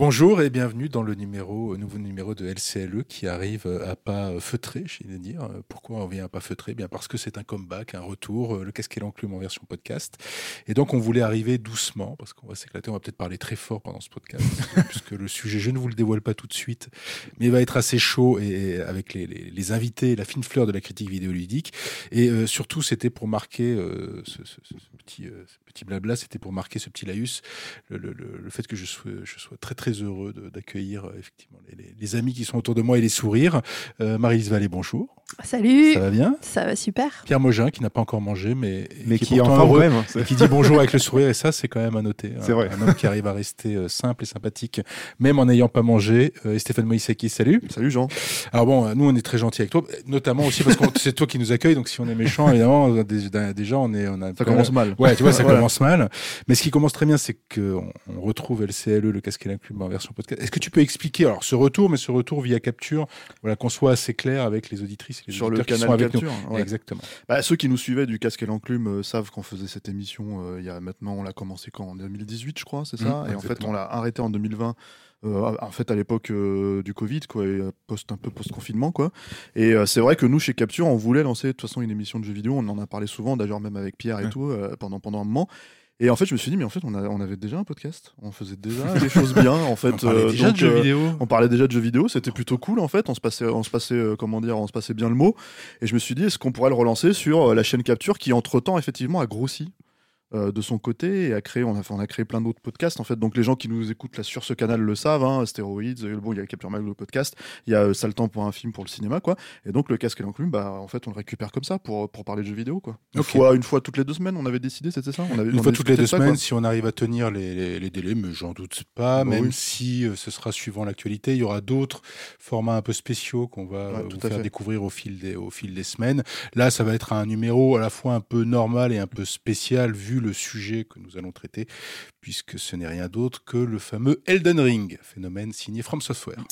Bonjour et bienvenue dans le numéro, nouveau numéro de LCLE qui arrive à pas feutré, je vais dire. Pourquoi on vient à pas feutré? Bien parce que c'est un comeback, un retour, le casque et l'enclume en version podcast. Et donc on voulait arriver doucement parce qu'on va s'éclater. On va peut-être parler très fort pendant ce podcast puisque le sujet, je ne vous le dévoile pas tout de suite, mais il va être assez chaud et avec les, invités, la fine fleur de la critique vidéoludique. Et euh, surtout, c'était pour marquer euh, ce, petit, euh, petit blabla, c'était pour marquer ce petit laïus, le, fait que je je sois très très heureux d'accueillir euh, effectivement les, les, amis qui sont autour de moi et les sourires. Euh, Marie-Lise Vallée, bonjour. Salut. Ça va bien Ça va super. Pierre Mogin, qui n'a pas encore mangé, mais, mais qui, qui est enfin heureux, même, qui dit bonjour avec le sourire, et ça, c'est quand même à noter. C'est vrai. Un homme qui arrive à rester euh, simple et sympathique, même en n'ayant pas mangé. Euh, et Stéphane Moïsaki, salut. Salut Jean. Alors bon, nous, on est très gentils avec toi, notamment aussi parce que c'est toi qui nous accueille, donc si on est méchant, évidemment, déjà, on est, on a. Ça commence mal. Ouais, tu vois, ça voilà. commence mal. Mais ce qui commence très bien, c'est qu'on on retrouve LCLE, le casque et l'inclume en version podcast. Est-ce que tu peux expliquer, alors, ce retour, mais ce retour via capture, voilà, qu'on soit assez clair avec les auditrices les Sur le qui sont avec capture, nous. Ouais. Exactement. Bah, ceux qui nous suivaient du casque et l'enclume euh, savent qu'on faisait cette émission euh, il y a maintenant, on l'a commencé quand En 2018, je crois, c'est ça Mmh, Et en fait, on l'a arrêté en 2020. Euh, en fait, à l'époque euh, du Covid, quoi, et post un peu post-confinement, quoi. Et euh, c'est vrai que nous, chez Capture, on voulait lancer de toute façon une émission de jeux vidéo. On en a parlé souvent, d'ailleurs même avec Pierre et Ouais. tout, pendant pendant un moment. Et en fait, je me suis dit, mais en fait, on, a, on avait déjà un podcast. On faisait déjà des choses bien, en fait. On parlait euh, déjà donc, de jeux euh, vidéo. on parlait déjà de jeux vidéo, c'était plutôt cool en fait. On se passait, on se passait, euh, comment dire, on se passait bien le mot. Et je me suis dit, est-ce qu'on pourrait le relancer sur la chaîne Capture qui entre temps effectivement a grossi? Euh, de son côté et a créé, on a, on a créé plein d'autres podcasts en fait. Donc les gens qui nous écoutent là sur ce canal le savent. Hein, Stéroïdes, euh, bon, il y a Capture Mag le podcast, il y a euh, Temps pour un film pour le cinéma quoi. Et donc le casque et l'enclume, bah en fait on le récupère comme ça pour pour parler de jeux vidéo quoi. Une fois, une fois toutes les deux semaines, on avait décidé, c'était ça? On avait, Une on fois toutes les deux ça, semaines, quoi. si on arrive à tenir les, les- les délais, mais j'en doute pas, Bah même oui. si euh, ce sera suivant l'actualité, il y aura d'autres formats un peu spéciaux qu'on va Ouais, euh, tout vous à faire fait. découvrir au fil, des, au fil des semaines. Là, ça va être un numéro à la fois un peu normal et un peu spécial vu le sujet que nous allons traiter, puisque ce n'est rien d'autre que le fameux Elden Ring, phénomène signé From Software.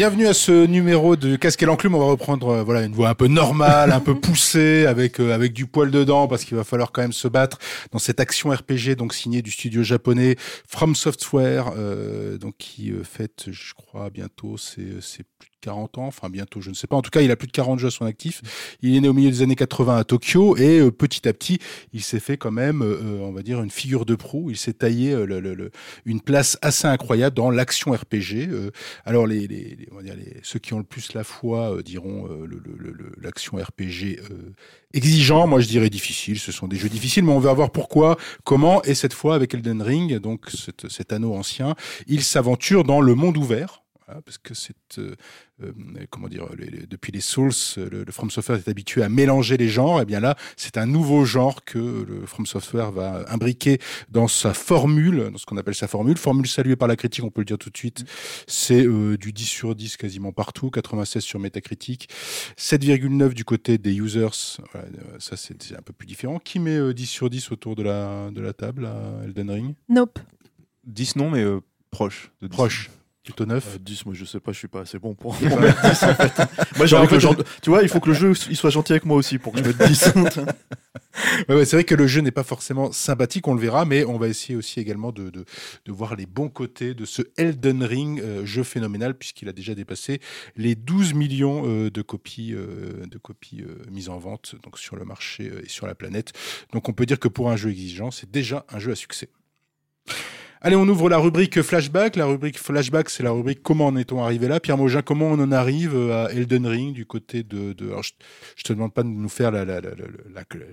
Bienvenue à ce numéro de Casque et l'enclume. On va reprendre euh, voilà une voix un peu normale, un peu poussée, avec euh, avec du poil dedans, parce qu'il va falloir quand même se battre dans cette action RPG donc signée du studio japonais From Software, euh, donc qui euh, fête, je crois, bientôt c'est c'est plus de 40 ans, enfin bientôt, je ne sais pas. En tout cas, il a plus de 40 jeux à son actif. Il est né au milieu des années 80 à Tokyo et euh, petit à petit, il s'est fait quand même, euh, on va dire, une figure de proue. Il s'est taillé euh, le- le- le- une place assez incroyable dans l'action RPG. Euh, alors les, les, les- on va dire les, ceux qui ont le plus la foi euh, diront euh, l'action RPG euh, exigeant. Moi, je dirais difficile. Ce sont des jeux difficiles, mais on va voir pourquoi, comment. Et cette fois, avec Elden Ring, donc cet, cet anneau ancien, il s'aventure dans le monde ouvert. Voilà, parce que c'est euh, euh, comment dire les- les- depuis les Souls, le, le From Software est habitué à mélanger les genres. Et bien là, c'est un nouveau genre que le From Software va imbriquer dans sa formule, dans ce qu'on appelle sa formule. Formule saluée par la critique, on peut le dire tout de suite. C'est euh, du 10 sur 10 quasiment partout, 96 sur Metacritic, 7,9 du côté des users. Voilà, euh, ça, c'est c'est un peu plus différent. Qui met euh, 10 sur 10 autour de la, de la table à Elden Ring? Nope. 10 non, mais euh, proche. De 10. Proche. Plutôt 9 Euh, 10, moi je sais pas, je suis pas assez bon pour, pour mettre 10 en fait. Moi en fait, genre- Tu vois, il faut que le jeu il soit gentil avec moi aussi pour que je mette 10. Ouais, ouais, c'est vrai que le jeu n'est pas forcément sympathique, on le verra, mais on va essayer aussi également de, de, de voir les bons côtés de ce Elden Ring, euh, jeu phénoménal, puisqu'il a déjà dépassé les 12 millions euh, de copies, euh, de copies mises en vente donc sur le marché et sur la planète. Donc on peut dire que pour un jeu exigeant, c'est déjà un jeu à succès. Allez, on ouvre la rubrique flashback. La rubrique flashback, c'est la rubrique comment en est-on arrivé là. Pierre Mogin, comment on en arrive euh, à Elden Ring du côté de. de... Alors, je, je te demande pas de nous faire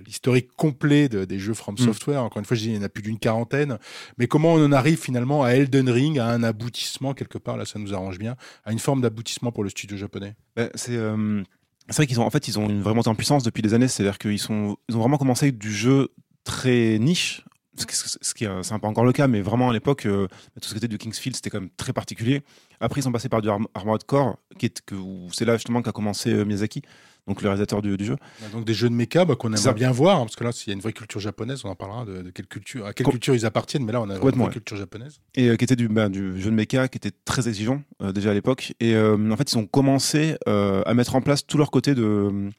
l'historique complet de- des jeux From Mm. Software. Encore une fois, je dis, il y en a plus d'une quarantaine. Mais comment on en arrive finalement à Elden Ring, à un aboutissement quelque part, là, ça nous arrange bien, à une forme d'aboutissement pour le studio japonais. Bah, c'est euh, c'est vrai qu'ils ont en fait ils ont une vraie montée en puissance depuis des années. C'est-à-dire qu'ils sont ils ont vraiment commencé avec du jeu très niche. Ce qui, ce qui est, c'est un peu encore le cas, mais vraiment à l'époque, euh, tout ce qui était du Kingsfield, c'était quand même très particulier. Après, ils sont passés par du Arm- Armored Core, qui est que c'est là justement qu'a commencé euh, Miyazaki, donc le réalisateur du, du jeu. Donc des jeux de méca bah, qu'on aimerait bien voir, hein, parce que là, s'il y a une vraie culture japonaise, on en parlera de, de quelle culture, à quelle Com- culture ils appartiennent, mais là, on a une vraie culture japonaise. et euh, qui était du, bah, du jeu de mecha, qui était très exigeant déjà à l'époque. Et en fait, ils ont commencé à mettre en place tout leur côté de,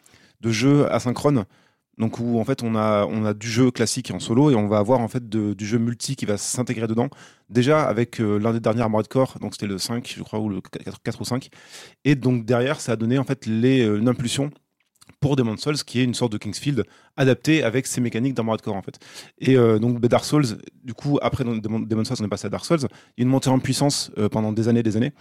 de jeu asynchrone. Donc où en fait on a on a du jeu classique en solo et on va avoir en fait du jeu multi qui va s'intégrer dedans. Déjà avec euh, l'un des derniers Armored Core, donc c'était le 5 je crois ou le 4, 4 ou 5. Et donc derrière ça a donné en fait les euh, une pour Demon's Souls qui est une sorte de Kingsfield adapté avec ses mécaniques d'Armored Core en fait. Et euh, donc bah, Dark Souls, du coup après Demon's Souls on est passé à Dark Souls, il y a une montée en puissance pendant des années des années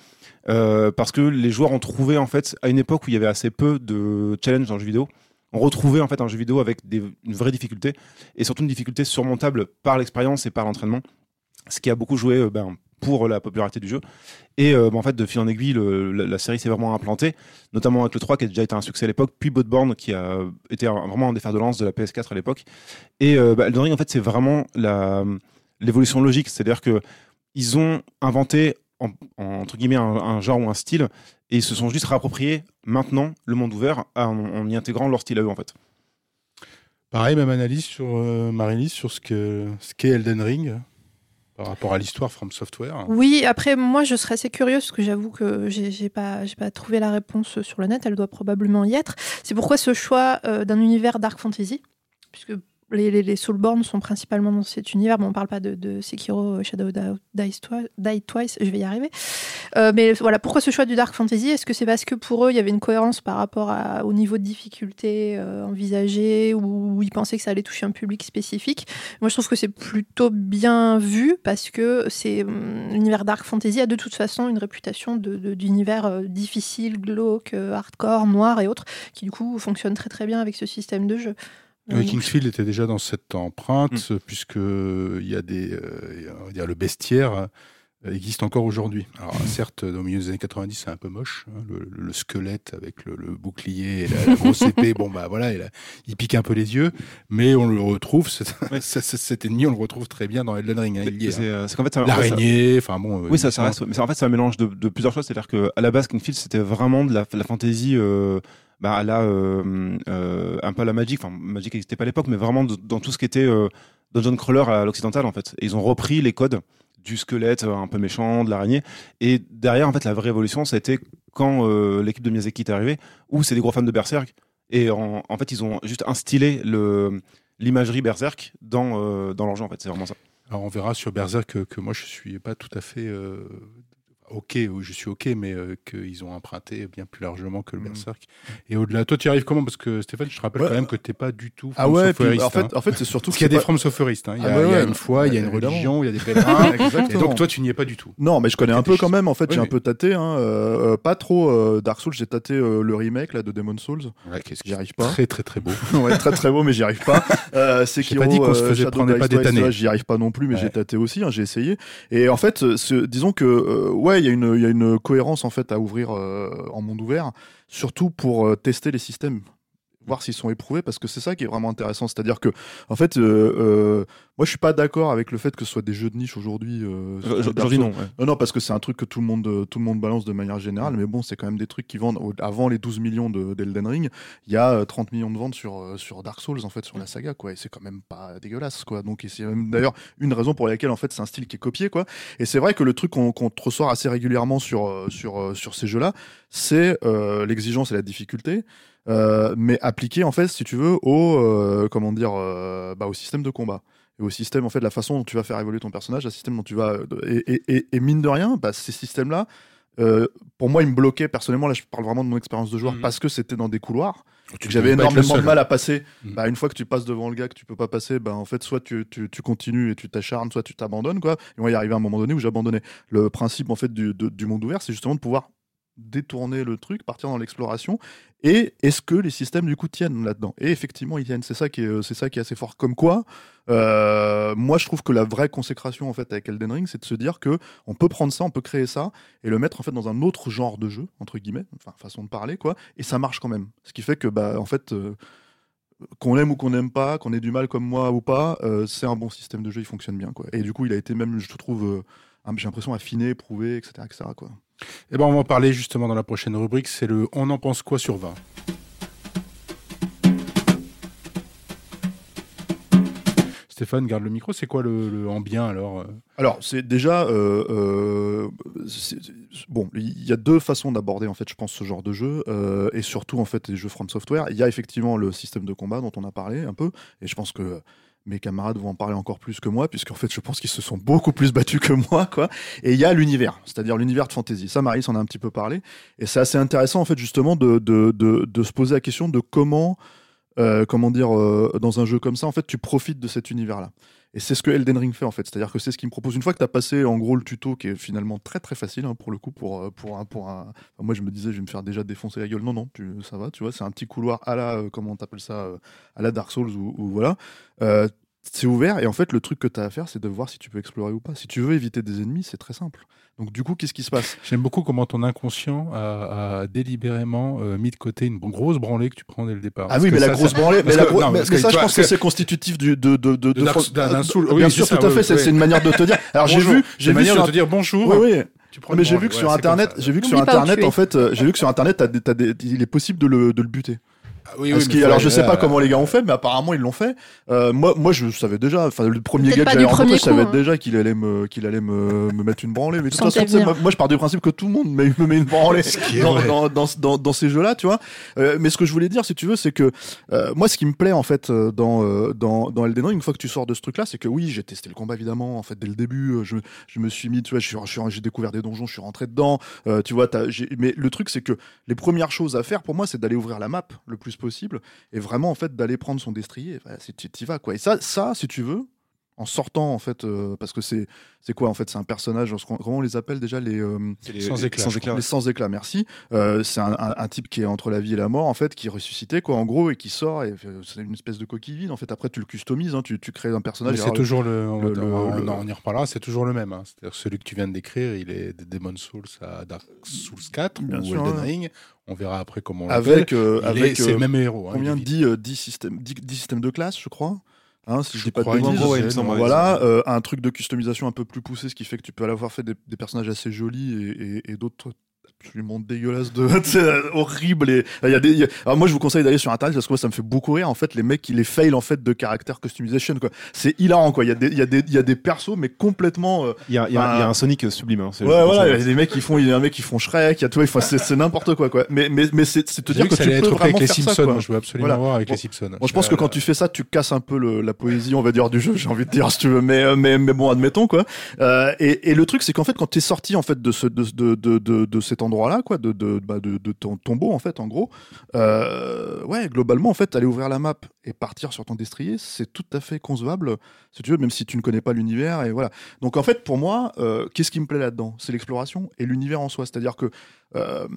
parce que les joueurs ont trouvé en fait à une époque où il y avait assez peu de challenges dans le jeu vidéo, on retrouvait en fait un jeu vidéo avec des, une vraie difficulté et surtout une difficulté surmontable par l'expérience et par l'entraînement, ce qui a beaucoup joué euh, ben, pour la popularité du jeu. Et euh, ben, en fait, de fil en aiguille, le- la, série s'est vraiment implantée, notamment avec le 3 qui a déjà été un succès à l'époque, puis Bloodborne qui a été un- vraiment un des fers de lance de la PS4 à l'époque. Et euh, bah, Elden Ring, en fait, c'est vraiment l'évolution logique, c'est-à-dire que ils ont inventé en- en- entre guillemets un genre ou un style et ils se sont juste réappropriés maintenant le monde ouvert en, en y intégrant leur style à eux en fait. Pareil, même analyse sur euh, Marie-Lise, sur ce que ce qu'est Elden Ring par rapport à l'histoire From Software. Oui, après, moi, je serais assez curieuse, parce que j'avoue que j'ai pas, j'ai pas trouvé la réponse sur le net, elle doit probablement y être. C'est pourquoi ce choix euh, d'un univers dark fantasy, puisque les, les, Soulborn sont principalement dans cet univers. Bon, on parle pas de, Sekiro euh, Shadow Die, Die Twi- Die Twice, je vais y arriver. Euh, mais voilà, pourquoi ce choix du dark fantasy? Est-ce que c'est parce que pour eux, il y avait une cohérence par rapport au niveau de difficulté euh, envisagé, ou ils pensaient que ça allait toucher un public spécifique? Moi, je trouve que c'est plutôt bien vu parce que c'est hum, l'univers dark fantasy a de toute façon une réputation d'univers difficile, glauque, hardcore, noir et autres, qui du coup fonctionne très très bien avec ce système de jeu. Euh, Euh, Kingsfield était déjà dans cette empreinte, Mm. euh, puisque il y a des, euh, il y a- on va dire le bestiaire euh, existe encore aujourd'hui. Alors certes, au milieu des années 90, c'est un peu moche, hein, le, le squelette avec le, le bouclier et la, la grosse épée. Bon bah voilà, il, a- il pique un peu les yeux, mais on le retrouve. cet- Ouais. cet cet ennemi, on le retrouve très bien dans Elden Ring. hein, C'est hein. euh, qu'en fait, L'araignée, enfin bon. euh, Oui, ça, reste. Mais en fait, c'est un mélange de, de plusieurs choses. C'est-à-dire que à la base, Kingfield, c'était vraiment de la, la fantasy. Euh, bah, à la, euh, euh, un peu à la Magic. Enfin, Magic n'existait pas à l'époque, mais vraiment dans tout ce qui était euh, Dungeon Crawler à l'occidental, en fait. Et ils ont repris les codes du squelette euh, un peu méchant, de l'araignée. Et derrière, en fait, la vraie évolution, ça a été quand euh, l'équipe de Miyazaki est arrivée, où c'est des gros fans de Berserk. Et en, fait, ils ont juste instillé l'imagerie Berserk dans, euh, dans leur jeu, en fait. C'est vraiment ça. Alors on verra sur Berserk que, moi je suis pas tout à fait ok, je suis ok, mais euh, qu'ils ont emprunté bien plus largement que le Mm. Berserk. Et au-delà, toi tu y arrives comment? Parce que Stéphane, je te rappelle Ouais. quand même que t'es pas du tout Ah ouais, puis, Softwareiste, en fait, hein. en fait c'est surtout Parce qu'il y a que des c'est From Softwareistes. hein. Il y a, Ah ouais, il y a ouais. une foi, il y a une religion, il y a des pèlerins. et donc toi tu n'y es pas du tout. Non, mais je connais un peu quand même. En fait, Oui, j'ai un peu tâté. Hein, euh, pas trop euh, Dark Souls. J'ai tâté le remake là de Demon's Souls. Ouais, qu'est-ce J'y arrive pas. Très très très beau. ouais, très très beau, mais j'y arrive pas. Euh, Sekiro, pas dit qu'on se faisait prendre pas ouais, J'y arrive pas non plus, mais Ouais. j'ai tâté aussi. hein, j'ai essayé. Et en fait, disons que euh, il y a une il y a une cohérence en fait à ouvrir euh, en monde ouvert, surtout pour euh, tester les systèmes voir s'ils sont éprouvés parce que c'est ça qui est vraiment intéressant c'est-à-dire que en fait euh, euh, moi je suis pas d'accord avec le fait que ce soit des jeux de niche aujourd'hui euh, Aujourd'hui, non. ouais. Non, non, parce que c'est un truc que tout le monde, tout le monde balance de manière générale, mais bon, c'est quand même des trucs qui vendent. Avant les 12 millions de- d'Elden Ring, il y a euh, 30 millions de ventes sur, sur Dark Souls, en fait, sur la saga, quoi. Et c'est quand même pas dégueulasse, quoi. Donc, c'est même d'ailleurs une raison pour laquelle, en fait, c'est un style qui est copié, quoi. Et c'est vrai que le truc qu'on te ressort assez régulièrement sur, sur, sur ces jeux-là, c'est euh, l'exigence et la difficulté. Euh, mais appliqué en fait si tu veux au euh, comment dire euh, bah, au système de combat et au système en fait la façon dont tu vas faire évoluer ton personnage, le système dont tu vas et, et- et- et mine de rien, bah, ces systèmes-là, euh, pour moi, ils me bloquaient personnellement. Là, je parle vraiment de mon expérience de joueur Mhm. parce que c'était dans des couloirs. Que j'avais énormément de mal à passer. Mm. Bah, une fois que tu passes devant le gars que tu peux pas passer, bah, en fait, soit tu, tu, tu continues et tu t'acharnes, soit tu t'abandonnes, quoi. Et moi, il arrivé à un moment donné où j'abandonnais. Le principe, en fait, du, de- du monde ouvert, c'est justement de pouvoir détourner le truc, partir dans l'exploration. Et est-ce que les systèmes, du coup, tiennent là-dedans? Et effectivement, ils tiennent. C'est ça qui est, euh, c'est ça qui est assez fort. Comme quoi, euh, moi, je trouve que la vraie consécration, en fait, avec Elden Ring, c'est de se dire que on peut prendre ça, on peut créer ça et le mettre, en fait, dans un autre genre de jeu, entre guillemets, enfin, façon de parler, quoi. Et ça marche quand même. Ce qui fait que, bah, en fait, euh, qu'on aime ou qu'on n'aime pas, qu'on ait du mal comme moi ou pas, c'est un bon système de jeu, il fonctionne bien, quoi. Et du coup, il a été même, je trouve, j'ai l'impression affiné, prouvé, etc., etc., quoi. Eh ben, on va en parler justement dans la prochaine rubrique. C'est le On en pense quoi sur 20. Stéphane, garde le micro. C'est quoi le, le en bien alors euh Alors, c'est déjà. euh, euh, bon, il y a deux façons d'aborder, en fait, je pense, ce genre de jeu. et surtout, en fait, les jeux From Software. Il y a effectivement le système de combat dont on a parlé un peu. Et je pense que mes camarades vont en parler encore plus que moi, puisqu'en fait, je pense qu'ils se sont beaucoup plus battus que moi, quoi. Et il y a l'univers, c'est-à-dire l'univers de fantasy. Ça, Marie s'en a un petit peu parlé. Et c'est assez intéressant, en fait, justement, de se poser la question de comment. euh, comment dire, euh, dans un jeu comme ça, en fait, tu profites de cet univers-là. Et c'est ce que Elden Ring fait en fait. C'est-à-dire que c'est ce qu'il me propose. Une fois que tu as passé en gros le tuto qui est finalement très très facile hein, pour le coup, pour, euh, pour, un, pour un. moi je me disais je vais me faire déjà défoncer la gueule. Non, non, ça va, tu vois, c'est un petit couloir à la. euh, comment t'appelles ça euh, À la Dark Souls ou, ou voilà. Euh, c'est ouvert et en fait le truc que tu as à faire c'est de voir si tu peux explorer ou pas. Si tu veux éviter des ennemis, c'est très simple. Donc du coup, qu'est-ce qui se passe? J'aime beaucoup comment ton inconscient a, a délibérément euh, mis de côté une grosse branlée que tu prends dès le départ. Ah Parce oui, mais la ça, grosse branlée, mais, la que- gro- non, mais, parce mais que ça, je vois, pense que c'est- c'est constitutif du, de, de, de, De Dark- d'un- d'un soul. Euh, Oui, Bien sûr, ça, tout à oui, fait. c'est- oui. Une manière de te dire. Alors j'ai Bonjour. vu, j'ai vu manière sur de te dire bonjour. Oui, oui. Tu prends mais j'ai vu que sur internet, ça. j'ai vu que sur internet en fait, euh, j'ai vu que sur internet, il est possible de le, de le buter. Oui, oui, qu'il- alors je sais pas euh, comment les gars ont fait, mais apparemment ils l'ont fait. Euh, moi, moi je savais déjà. Enfin, le premier gars que rencontré, premier je savais hein. déjà qu'il allait me, qu'il allait me, me mettre une branlée. Mais de toute façon, tu sais, venir. moi, moi, je pars du principe que tout le monde me, me met une branlée dans, dans, dans, dans, dans ces jeux-là, tu vois. Euh, mais ce que je voulais dire, si tu veux, c'est que euh, moi, ce qui me plaît en fait dans, dans, dans Elden Ring, une fois que tu sors de ce truc-là, c'est que oui, j'ai testé le combat évidemment. En fait, dès le début, je, je me suis mis, tu vois, je je j'ai découvert des donjons, je suis rentré dedans. Euh, tu vois, t'as- j'ai- mais le truc, c'est que les premières choses à faire pour moi, c'est d'aller ouvrir la map le plus possible et vraiment en fait d'aller prendre son destrier. Voilà, c'est- tu y vas quoi. Et ça, ça, si tu veux, en sortant en fait, euh, parce que c'est c'est quoi en fait, c'est un personnage. Comment on les appelle déjà les euh, C'est les- Sans les- éclat, Sans je éclat. les sans éclat, merci. Euh, c'est un, un- un type qui est entre la vie et la mort, en fait, qui est ressuscité, quoi, en gros, et qui sort, et c'est une espèce de coquille vide. En fait, après, tu le customises, hein, tu, tu crées un personnage. C'est toujours le. On, le- le- on- y reparlera. C'est toujours le même. hein. C'est-à-dire celui que tu viens de décrire, il est de Demon's Souls à Dark Souls 4 Bien ou sûr, Elden ouais. Ring. On verra après comment on avec, euh, avec c'est euh, le même héros. hein, combien il est 10, euh, 10 systèmes, 10, 10 systèmes de classe, je crois. Hein, si je, Je dis pas de crois, une bêtises. dizaine, ouais, il me semble, ouais, voilà, euh, un truc de customisation un peu plus poussé, ce qui fait que tu peux la fois faire des, des personnages assez jolis et, et- et d'autres absolument dégueulasses, de, tu sais, horribles. Et, il y a des, il y a- alors moi, je vous conseille d'aller sur internet parce que moi, ça me fait beaucoup rire. En fait, les mecs qui les fail en fait de caractère customization, quoi. C'est hilarant, quoi. Il y a des, il y a des, il y a des persos, mais complètement. euh, Il y a, il y a- il y a un Sonic sublime. hein, Ouais, voilà, il y a des mecs qui font, il y a un mec qui font Shrek, il y a tout, enfin, c'est c'est n'importe quoi, quoi. Mais, mais, mais c'est c'est te dire que, que ça tu peux être vraiment avec les faire ça, Simpsons. quoi. Moi, je veux absolument Voilà. voir avec Bon. les Simpsons. Bon, je pense que quand tu fais ça, tu casses un peu le- la poésie, on va dire, du jeu, j'ai envie de dire, si tu veux. Mais, euh, mais, mais bon, admettons, quoi. Euh, et, et le truc, c'est qu'en fait, quand t'es sorti, en fait, de ce, de, de, de, de, de cet endroit-là, quoi, de, de, bah, de, de ton tombeau, en fait, en gros, euh, ouais, globalement, en fait, aller ouvrir la map et partir sur ton destrier, c'est tout à fait concevable, si tu veux, même si tu ne connais pas l'univers, et voilà. Donc, en fait, pour moi, euh, qu'est-ce qui me plaît là-dedans? C'est l'exploration et l'univers en soi. C'est-à-dire que, euh,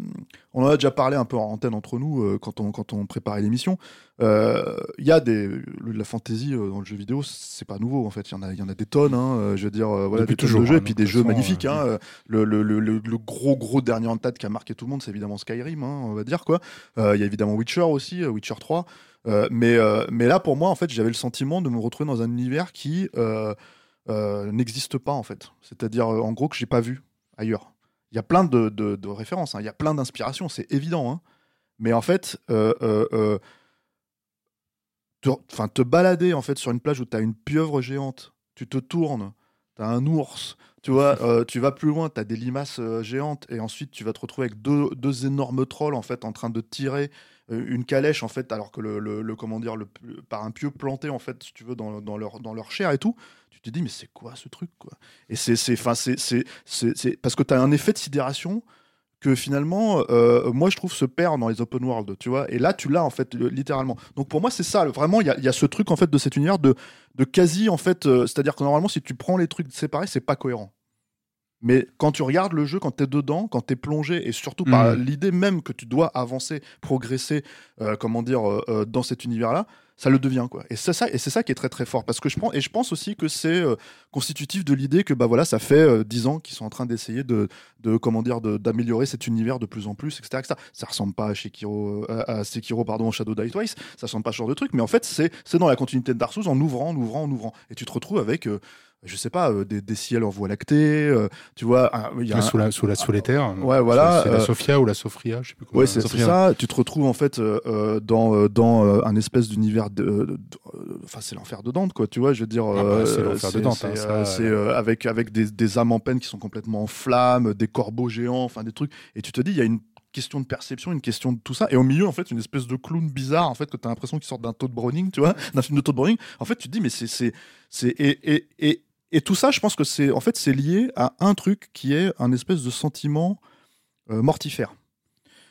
on en a déjà parlé un peu en antenne entre nous euh, quand, on, quand on préparait l'émission. Euh, Il y a des le- la fantasy dans le jeu vidéo, c'est pas nouveau en fait. Il y en a, y en a des tonnes. Hein, je veux dire, voilà, Depuis des toujours, de jeux hein, et puis des jeux magnifiques. hein, le, gros gros dernier en tête qui a marqué tout le monde, c'est évidemment Skyrim, hein, on va dire quoi. Il y a évidemment Witcher aussi, Witcher 3. Euh, mais mais là pour moi en fait, j'avais le sentiment de me retrouver dans un univers qui n'existe pas en fait. C'est-à-dire en gros que j'ai pas vu ailleurs. Il y a plein de, références, hein, il y a plein d'inspirations, c'est évident. hein. Mais en fait, euh, euh, euh, te balader en fait sur une plage où tu as une pieuvre géante, tu te tournes, tu as un ours, tu vois, euh, tu vas plus loin, tu as des limaces euh, géantes et ensuite tu vas te retrouver avec deux, deux énormes trolls en fait en train de tirer euh, une calèche en fait alors que le, le- le- comment dire le, par un pieu planté en fait si tu veux dans, leur dans leur chair et tout tu te dis mais c'est quoi ce truc quoi? Et c'est c'est c'est c'est- parce que tu as un effet de sidération que finalement, euh, moi je trouve se perd dans les open world, tu vois. Et là, tu l'as en fait le- littéralement. Donc pour moi, c'est ça. Vraiment, il y a, il y a ce truc en fait de cet univers de, de quasi en fait. euh, C'est-à-dire que normalement, si tu prends les trucs séparés, c'est pas cohérent. Mais quand tu regardes le jeu, quand tu es dedans, quand tu es plongé, et surtout par Mhm. l'idée même que tu dois avancer, progresser, euh, comment dire, dans cet univers-là, ça le devient quoi. Et c'est ça, et c'est ça qui est très très fort parce que je pense et je pense aussi que c'est euh, constitutif de l'idée que bah voilà, ça fait euh, dix ans qu'ils sont en train d'essayer de, de comment dire, d'améliorer cet univers de plus en plus, etc., etc. Ça ressemble pas à Sekiro, euh, à, Sekiro pardon, Shadow Die Twice, ça ressemble pas à ce genre de truc, mais en fait c'est c'est dans la continuité de Dark Souls en ouvrant, en ouvrant, en ouvrant, et tu te retrouves avec euh, je sais pas, euh, des, des ciels en voie lactée, euh, tu vois, un- il y a un- sous la sous la les terres. Ouais, voilà, C'est la euh, Sophia ou la Sofria, je sais plus comment. Ouais, c'est ça. Tu te retrouves en fait euh, dans dans un espèce d'univers de, enfin c'est l'enfer de Dante quoi. Tu vois, je veux dire. Ah bah, c'est l'enfer de Dante, hein, C'est avec avec des, des âmes en peine qui sont complètement en flammes, des corbeaux géants, enfin des trucs. Et tu te dis, il y a une question de perception, une question de tout ça. Et au milieu, en fait, une espèce de clown bizarre, en fait, que tu as l'impression qu'il sort d'un taux de Browning, tu vois, d'un film de taux de Browning. En fait, tu te dis, mais c'est c'est c'est et, et, et et tout ça, je pense que c'est en fait c'est lié à un truc qui est un espèce de sentiment euh, mortifère.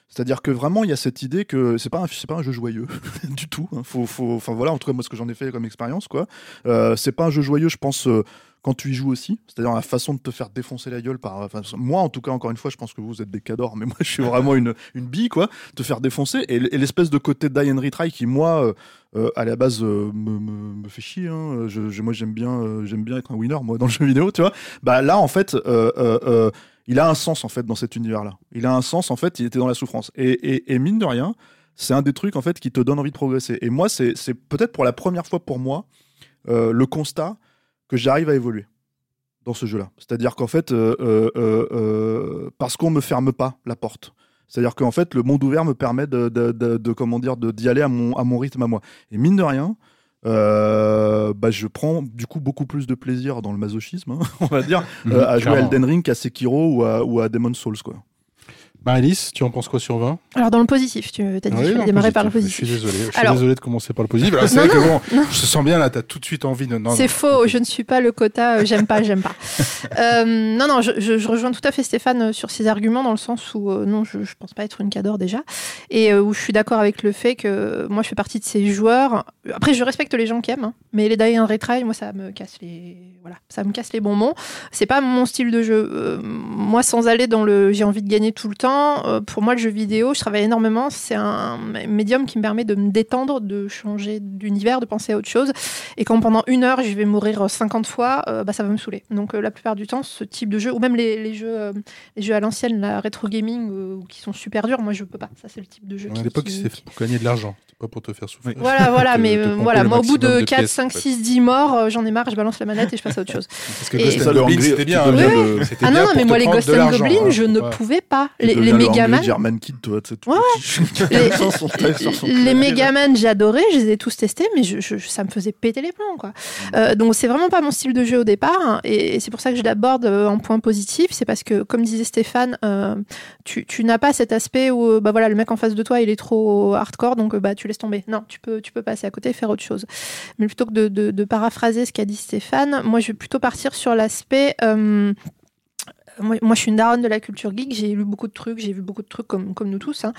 C'est-à-dire que vraiment, il y a cette idée que c'est pas un, c'est pas un jeu joyeux du tout. hein. Faut, faut, enfin voilà, en tout cas moi ce que j'en ai fait comme expérience, quoi. Euh, c'est pas un jeu joyeux, je pense, euh, quand tu y joues aussi. C'est-à-dire la façon de te faire défoncer la gueule par. Enfin, moi, en tout cas, encore une fois, je pense que vous êtes des cadors, mais moi, je suis vraiment une, une bille, quoi. Te faire défoncer et, l'espèce de côté die and retry qui, moi, euh, euh, à la base, euh, me, me, fait chier. hein. Je, moi, j'aime bien, bien être un winner, moi, dans le jeu vidéo, tu vois. Bah là, en fait. il a un sens en fait dans cet univers-là. Il a un sens en fait, il était dans la souffrance. Et, mine de rien, c'est un des trucs en fait qui te donne envie de progresser. Et moi, c'est peut-être pour la première fois pour moi le constat que j'arrive à évoluer dans ce jeu-là. C'est-à-dire qu'en fait, euh, euh, euh, parce qu'on me ferme pas la porte. C'est-à-dire qu'en fait, le monde ouvert me permet de, de, de- de, comment dire, de- d'y aller à mon, à mon rythme à moi. Et mine de rien, euh, bah, je prends du coup beaucoup plus de plaisir dans le masochisme, hein, on va dire, euh, à jouer à. Elden Ring qu'à Sekiro ou à, ou à Demon's Souls. Quoi. Maëlys, tu en penses quoi sur 20 Alors, dans le positif, tu as dit Oui, qu'il fallait non, démarrer par le Je positif. suis désolé. Je suis Alors- désolé de commencer par le positif. Alors, c'est Non, vrai que non, bon, non. je te sens bien là, t'as tout de suite envie de. non, C'est non. faux, je ne suis pas le quota, euh, j'aime pas, j'aime pas. Euh, non, non, je, je- je rejoins tout à fait Stéphane euh, sur ses arguments dans le sens où, euh, non, je, je pense pas être une cador déjà, et où je suis d'accord avec le fait que moi je fais partie de ces joueurs. Après, je respecte les gens qui aiment, hein, mais les die and retry, moi ça me casse les, voilà, ça me casse les bonbons. C'est pas mon style de jeu. Moi, sans aller dans le, j'ai envie de gagner tout le temps. Euh, pour moi, le jeu vidéo, je travaille énormément. C'est un médium qui me permet de me détendre, de changer d'univers, de penser à autre chose. Et quand pendant une heure, je vais mourir 50 fois, euh, bah, ça va me saouler. Donc euh, la plupart du temps, ce type de jeu, ou même les, les jeux, euh, les jeux à l'ancienne, la rétro gaming, euh, qui sont super durs, moi je peux pas. Ça c'est le type de jeu. À l'époque, qui- pour gagner de l'argent. Pas pour te faire souffrir. Voilà, voilà, mais te euh, voilà, moi au bout de de 4, pièces, 5, en fait. 6, 10 morts, euh, j'en ai marre, je balance la manette et je passe à autre chose. Parce que Et- Ghost and Goblin, c'était bien. hein, le- Ah bien non, mais moi les Ghost and Goblin, hein. je ne pouvais pas. Les, les Megaman, German Kid, toi. tu sais. Les-. Megaman, j'adorais, je les ai tous testés, mais je, je- ça me faisait péter les plombs, quoi. Euh, donc c'est vraiment pas mon style de jeu au départ, hein, et c'est pour ça que je l'aborde euh, en point positif. C'est parce que, comme disait Stéphane, euh, tu, tu n'as pas cet aspect où, bah voilà, le mec en face de toi, il est trop hardcore, donc bah tu laisses tomber. Non, tu peux, tu peux passer à côté et faire autre chose. Mais plutôt que de, de- de paraphraser ce qu'a dit Stéphane, moi je vais plutôt partir sur l'aspect. euh, moi, je suis une daronne de la culture geek. J'ai lu beaucoup de trucs, j'ai vu beaucoup de trucs comme, nous tous. hein.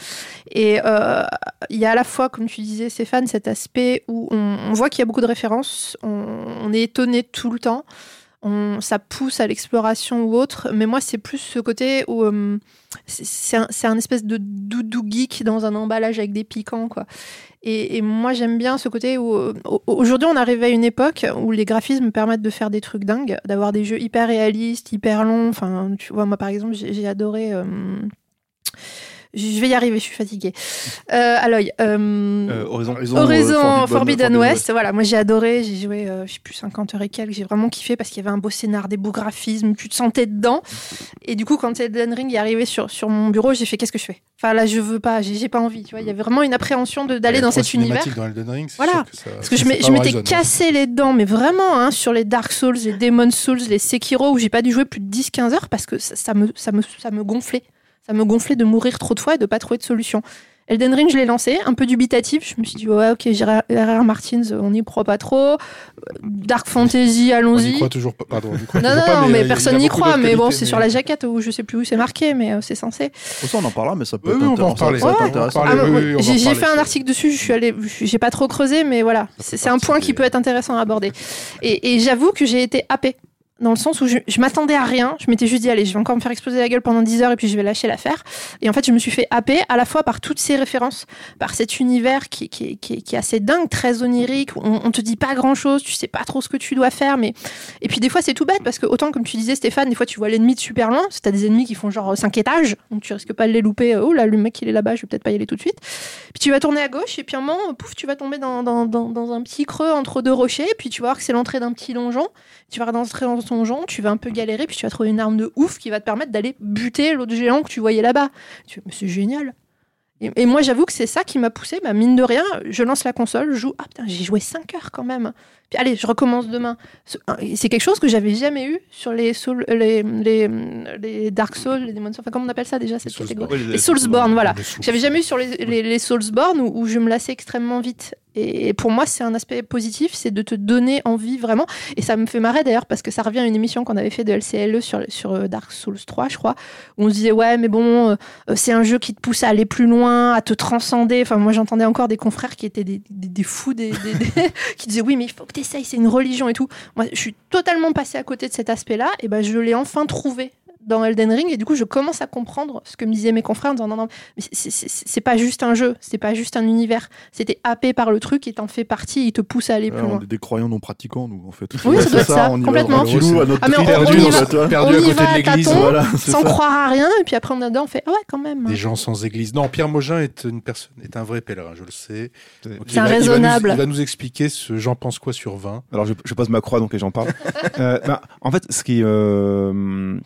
Et euh, il y a à la fois, comme tu disais, Stéphane, cet aspect où on, voit qu'il y a beaucoup de références, on, est étonné tout le temps, on, ça pousse à l'exploration ou autre. Mais moi, c'est plus ce côté où euh, c'est- un, un espèce de doudou geek dans un emballage avec des piquants, quoi. Et, et moi, j'aime bien ce côté où euh, au- aujourd'hui, on arrive à une époque où les graphismes permettent de faire des trucs dingues, d'avoir des jeux hyper réalistes, hyper longs. Enfin, tu vois, moi, par exemple, j'ai j'ai adoré. euh, je vais y arriver, je suis fatiguée. Euh, Aloy, euh, Euh, Horizon. Horizon, euh, Horizon Forbidden, Forbidden West, voilà, moi j'ai adoré, j'ai joué, je sais plus, 50 heures et quelques, j'ai vraiment kiffé parce qu'il y avait un beau scénar, des beaux graphismes, tu te sentais dedans. Et du coup, quand Elden Ring est arrivé sur, sur mon bureau, j'ai fait qu'est-ce que je fais? Enfin là, je veux pas, j'ai pas envie, tu vois, il y avait vraiment une appréhension d'aller dans cet univers. dans Elden Ring, Voilà. que ça- Parce que je m'étais hein. cassé les dents, mais vraiment, hein, sur les Dark Souls, les Demon Souls, les Sekiro, où j'ai pas dû jouer plus de 10-15 heures parce que ça, ça me, ça, me, ça me gonflait. Ça me gonflait de mourir trop de fois et de pas trouver de solution. Elden Ring, je l'ai lancé, un peu dubitatif. Je me suis dit, ouais, ok, R.R. Martins, on n'y croit pas trop. Dark Fantasy, On y allons-y. croit toujours pas. Pardon, on y croit Non, toujours non, pas, non, mais, personne n'y croit. Mais bon, c'est sur la jaquette où je sais plus où c'est marqué, mais euh, c'est censé. Pour ça, on en parlera, mais ça peut Oui, être oui, on intéressant. Ouais, intéressant. on Ah, oui, oui, on j'ai fait un article dessus, je suis allée, j'ai pas trop creusé, mais voilà, c'est un point qui peut être intéressant à aborder. Et, et j'avoue que j'ai été happée. Dans le sens où je, m'attendais à rien, je m'étais juste dit, allez, je vais encore me faire exploser la gueule pendant 10 heures et puis je vais lâcher l'affaire. Et en fait, je me suis fait happer à la fois par toutes ces références, par cet univers qui, est- assez dingue, très onirique, on, on te dit pas grand chose, tu sais pas trop ce que tu dois faire, mais. Et puis des fois, c'est tout bête parce que, autant comme tu disais, Stéphane, des fois tu vois l'ennemi de super loin, c'est t'as des ennemis qui font genre 5 étages, donc tu risques pas de les louper. Oh là, le mec il est là-bas, je vais peut-être pas y aller tout de suite. Puis tu vas tourner à gauche et puis un moment, pouf, tu vas tomber dans, dans, dans, dans un petit creux entre deux rochers. Puis tu vas voir que c'est l'entrée d'un petit donjon. Tu vas rentrer dans ton donjon, tu vas un peu galérer, puis tu vas trouver une arme de ouf qui va te permettre d'aller buter l'autre géant que tu voyais là-bas. C'est génial. Et, et moi, j'avoue que c'est ça qui m'a poussé. Bah, mine de rien, je lance la console, je joue. Ah putain, j'ai joué 5 heures quand même. Puis allez, je recommence demain. Ce- C'est quelque chose que j'avais jamais eu sur les, Soul- les, les, les Dark Souls, les Demon's Souls. Enfin, comment on appelle ça déjà cette catégorie Les Soulsborne, voilà. J'avais jamais eu sur les, les, les Soulsborne où, où je me lassais extrêmement vite. Et pour moi, c'est un aspect positif, c'est de te donner envie vraiment. Et ça me fait marrer d'ailleurs parce que ça revient à une émission qu'on avait fait de LCLE sur, sur euh, Dark Souls 3, je crois, où on se disait ouais, mais bon, euh, euh, c'est un jeu qui te pousse à aller plus loin, à te transcender. Enfin, moi, j'entendais encore des confrères qui étaient des, des, des fous, des- qui disaient oui, mais il faut que essayes, c'est une religion et tout. Moi, je suis totalement passée à côté de cet aspect-là, et ben je l'ai enfin trouvé dans Elden Ring et du coup je commence à comprendre ce que me disaient mes confrères en disant non non mais c'est- pas juste un jeu c'est pas juste un univers c'était happé par le truc et t'en fais partie il te pousse à aller Ouais, plus on loin est des croyants non pratiquants, nous, en fait. Oui, ça doit être ça, on y va complètement. tranquillou, à notre Ah, mais on- on perdu, y en va- fait, perdu on à côté va de à l'église. Voilà, sans ça. croire à rien et puis après on est dedans on fait ah ouais quand même Des gens sans église. Non, Pierre Mogin est une personne, est un vrai pèlerin, je le sais. C'est raisonnable. Il va nous expliquer ce j'en pense quoi sur 20. Alors je, je pose ma croix donc et j'en parle. Euh, bah, en fait, ce qui, euh,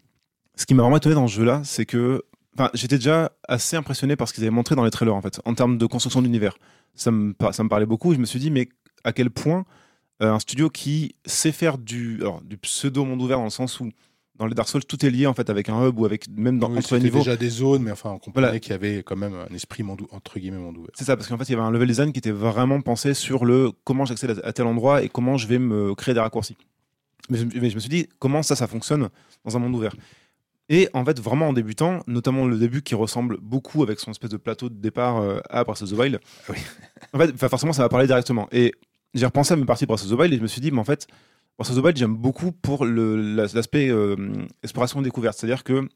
ce qui m'a vraiment étonné dans ce jeu-là, c'est que, enfin, j'étais déjà assez impressionné par ce qu'ils avaient montré dans les trailers en fait, en termes de construction d'univers. Ça me, par- ça me parlait beaucoup. et Je me suis dit, mais à quel point euh, un studio qui sait faire du, alors, du pseudo monde ouvert dans le sens où dans les Dark Souls tout est lié en fait avec un hub ou avec même dans Oui, entre les niveaux. déjà des zones, mais enfin, on comprenait Voilà. qu'il y avait quand même un esprit monde, entre guillemets monde ouvert. C'est ça, parce qu'en fait, il y avait un level design qui était vraiment pensé sur le comment j'accède à à tel endroit et comment je vais me créer des raccourcis. Mais je, mais je me suis dit, comment ça, ça fonctionne dans un monde ouvert? Et en fait, vraiment en débutant, notamment le début qui ressemble beaucoup avec son espèce de plateau de départ euh, à Breath of the Wild, Ah oui. en fait, forcément, ça m'a parlé directement. Et j'ai repensé à mes parties de Breath of the Wild et je me suis dit, mais en fait, Breath of the Wild, j'aime beaucoup pour l'aspect euh, exploration et découverte. C'est-à-dire que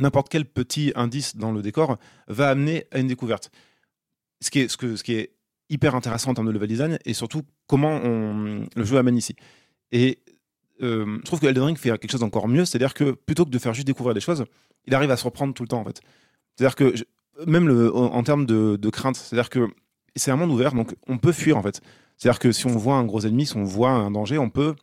n'importe quel petit indice dans le décor va amener à une découverte. Ce qui est, ce que, ce qui est hyper intéressant en termes de level design et surtout comment on, le jeu amène ici. Et euh, je trouve que Elden Ring fait quelque chose d'encore mieux, c'est-à-dire que plutôt que de faire juste découvrir des choses, il arrive à se reprendre tout le temps en fait. C'est-à-dire que même en, termes de, de crainte, c'est-à-dire que c'est un monde ouvert, donc on peut fuir en fait. C'est-à-dire que si on voit un gros ennemi, si on voit un danger, on peut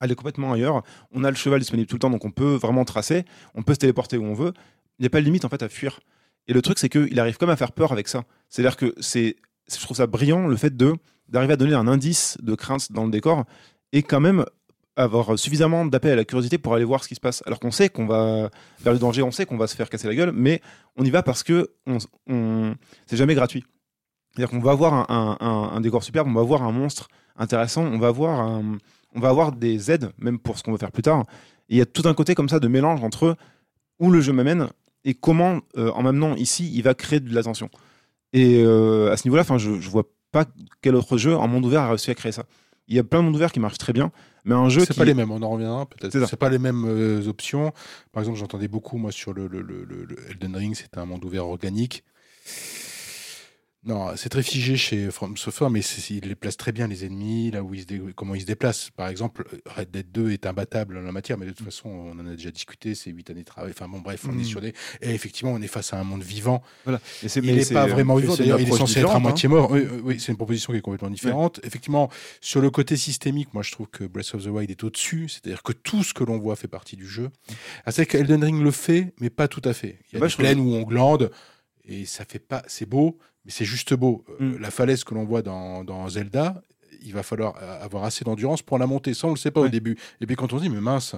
aller complètement ailleurs. On a le cheval disponible tout le temps, donc on peut vraiment tracer, on peut se téléporter où on veut. Il n'y a pas de limite en fait à fuir. Et le truc, c'est qu'il arrive comme à faire peur avec ça. C'est-à-dire que c'est, je trouve ça brillant le fait de d'arriver à donner un indice de crainte dans le décor et quand même avoir suffisamment d'appel à la curiosité pour aller voir ce qui se passe. Alors qu'on sait qu'on va vers le danger, on sait qu'on va se faire casser la gueule, mais on y va parce que c'est jamais gratuit. C'est-à-dire qu'on va avoir un, un- décor superbe, on va avoir un monstre intéressant, on va avoir un- on va avoir des aides, même pour ce qu'on va faire plus tard. Et il y a tout un côté comme ça de mélange entre où le jeu m'amène et comment, euh, en m'amenant ici, il va créer de l'attention. Et euh, à ce niveau-là, je, je vois pas quel autre jeu en monde ouvert a réussi à créer ça. Il y a plein de mondes ouverts qui marchent très bien, mais un jeu C'est qui pas les mêmes, on en reviendra peut-être. C'est pas les mêmes euh, options. Par exemple, j'entendais beaucoup, moi, sur le, le, le- le Elden Ring, c'était un monde ouvert organique. Non, c'est très figé chez From Software, mais il les place très bien, les ennemis, là où ils se dé- comment ils se déplacent. Par exemple, Red Dead 2 est imbattable en la matière, mais de toute façon, on en a déjà discuté, c'est 8 années de travail. Enfin bon, bref, on Mm. est sur des. Et effectivement, on est face à un monde vivant. voilà. Et c'est- Il n'est pas vraiment vivant. D'ailleurs, il est censé être à différente, moitié mort. Oui, oui, oui, c'est une proposition qui est complètement différente. Effectivement, sur le côté systémique, moi, je trouve que Breath of the Wild est au-dessus. C'est-à-dire que tout ce que l'on voit fait partie du jeu. Ah, c'est que Elden Ring le fait, mais pas tout à fait. Il y a Bah, des trouve- plaines où on glande et ça fait pas. C'est beau, mais c'est juste beau. Euh, Mm. La falaise que l'on voit dans, dans Zelda, il va falloir euh, avoir assez d'endurance pour la monter. Ça, on le sait pas au début. Et puis quand on se dit, mais mince.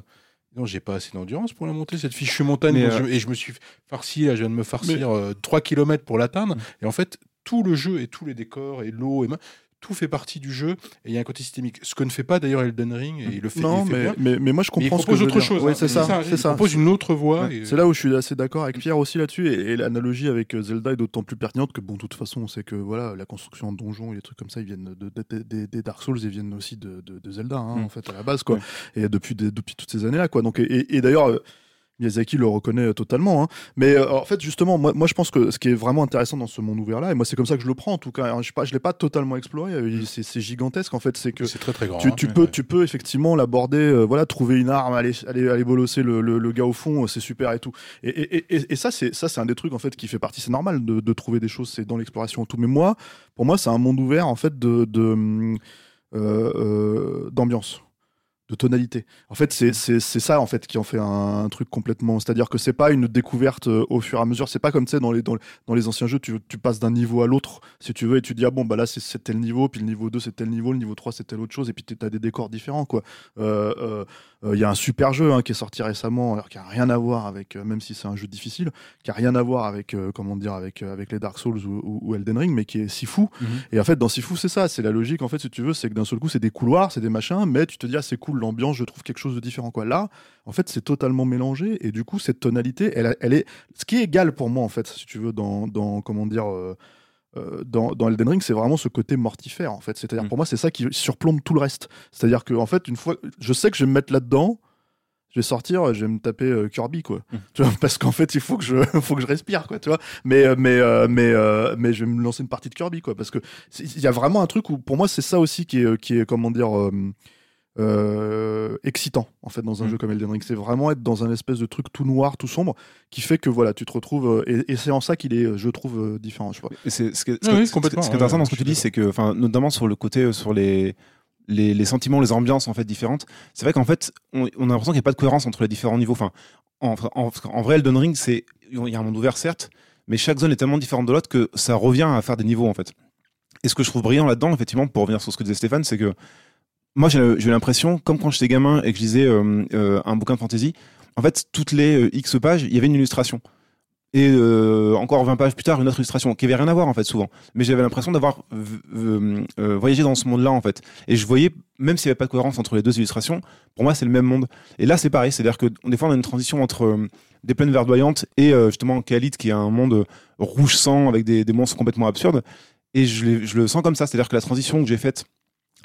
Non, j'ai pas assez d'endurance pour la monter, cette fichue montagne. Mais, euh, et je me suis farci, là, je viens de me farcir 3 km pour l'atteindre. Et en fait, tout le jeu et tous les décors et l'eau et ma- tout fait partie du jeu. Et il y a un côté systémique. Ce que ne fait pas d'ailleurs Elden Ring, et il le fait, non, il le fait mais, mais, mais moi je Mais il comprends ce que propose autre chose. Ouais, hein. c'est ça, c'est Il ça. propose une autre voie. Ouais, et- C'est là où je suis assez d'accord avec Pierre aussi là-dessus, et, et l'analogie avec euh, Zelda est d'autant plus pertinente que, bon, de toute façon, on sait que voilà, la construction de donjons et des trucs comme ça, ils viennent de, de- Dark Souls, ils viennent aussi de, Zelda, hein, Mm. en fait, à la base, quoi. Et depuis, depuis toutes ces années-là, quoi. Donc, et, et- et d'ailleurs, euh, Miyazaki le reconnaît euh, totalement. hein. Mais euh, en fait, justement, moi, moi, je pense que ce qui est vraiment intéressant dans ce monde ouvert-là, et moi, c'est comme ça que je le prends, en tout cas, hein, je ne l'ai pas totalement exploré, euh, c'est c'est gigantesque, en fait, c'est que C'est très très grand. tu, hein. tu peux, ouais. tu peux effectivement l'aborder, euh, voilà, trouver une arme, aller, aller, aller bolosser le, le, le gars au fond, c'est super et tout. Et, et, et, et ça, c'est ça, c'est un des trucs en fait qui fait partie. C'est normal de, de trouver des choses, c'est dans l'exploration et tout. Mais moi, pour moi, c'est un monde ouvert en fait de, de d'ambiance de tonalité. En fait, c'est ça en fait qui en fait un, un truc complètement. C'est-à-dire que c'est pas une découverte euh, au fur et à mesure. C'est pas comme tu sais dans les dans, dans les anciens jeux, tu, tu passes d'un niveau à l'autre si tu veux et tu dis ah bon bah là c'est tel niveau, puis le niveau 2 c'est tel niveau, le niveau 3 c'est telle autre chose et puis tu as des décors différents quoi. Euh, euh, euh, Il y a un super jeu hein, qui est sorti récemment, alors qui a rien à voir avec, même si c'est un jeu difficile, qui a rien à voir avec euh, comment dire avec avec les Dark Souls ou, ou- ou Elden Ring, mais qui est Sifu. Mhm. Et en fait, dans Sifu, c'est ça, c'est la logique, en fait, si tu veux, c'est que d'un seul coup, c'est des couloirs, c'est des machins, mais tu te dis, ah, c'est cool, l'ambiance, je trouve quelque chose de différent, quoi. Là, en fait, c'est totalement mélangé, et du coup, cette tonalité, elle, elle est, ce qui est égal pour moi, en fait, si tu veux, dans, dans comment dire, euh, euh, dans, dans Elden Ring, c'est vraiment ce côté mortifère, en fait. C'est-à-dire, Mm. pour moi, c'est ça qui surplombe tout le reste. C'est-à-dire que, en fait, une fois, je sais que je vais me mettre là-dedans, je vais sortir, je vais me taper euh, Kirby, quoi. Mm. Tu vois, parce qu'en fait, il faut que je, faut que je respire, quoi, tu vois. Mais, mais, euh, mais, euh, mais je vais me lancer une partie de Kirby, quoi, parce que il y a vraiment un truc où, pour moi, c'est ça aussi qui est, qui est, comment dire, euh, euh, excitant, en fait, dans un Mm. jeu comme Elden Ring. C'est vraiment être dans un espèce de truc tout noir, tout sombre, qui fait que, voilà, tu te retrouves, euh, et, et c'est en ça qu'il est, je trouve, euh, différent, je c'est ce Oui, complètement, ce qui est intéressant ouais, dans ce que tu dis, c'est que, enfin, notamment sur le côté, euh, sur les, les, les sentiments, les ambiances en fait différentes. C'est vrai qu'en fait, on, on a l'impression qu'il n'y a pas de cohérence entre les différents niveaux. Enfin, en, en, en vrai, Elden Ring, c'est il y a un monde ouvert certes, mais chaque zone est tellement différente de l'autre que ça revient à faire des niveaux en fait. Et ce que je trouve brillant là-dedans, effectivement, pour revenir sur ce que disait Stéphane, c'est que moi j'ai l'impression, comme quand j'étais gamin et que je lisais euh, euh, un bouquin de fantasy, en fait, toutes les euh, X pages, il y avait une illustration. Et encore 20 pages plus tard, une autre illustration qui avait rien à voir en fait souvent. Mais j'avais l'impression d'avoir voyagé dans ce monde-là en fait. Et je voyais, même s'il n'y avait pas de cohérence entre les deux illustrations, pour moi c'est le même monde. Et là c'est pareil, c'est-à-dire que des fois on a une transition entre des plaines verdoyantes et justement Khalit qui est un monde rouge sang avec des, monstres complètement absurdes. Et je le sens comme ça, c'est-à-dire que la transition que j'ai faite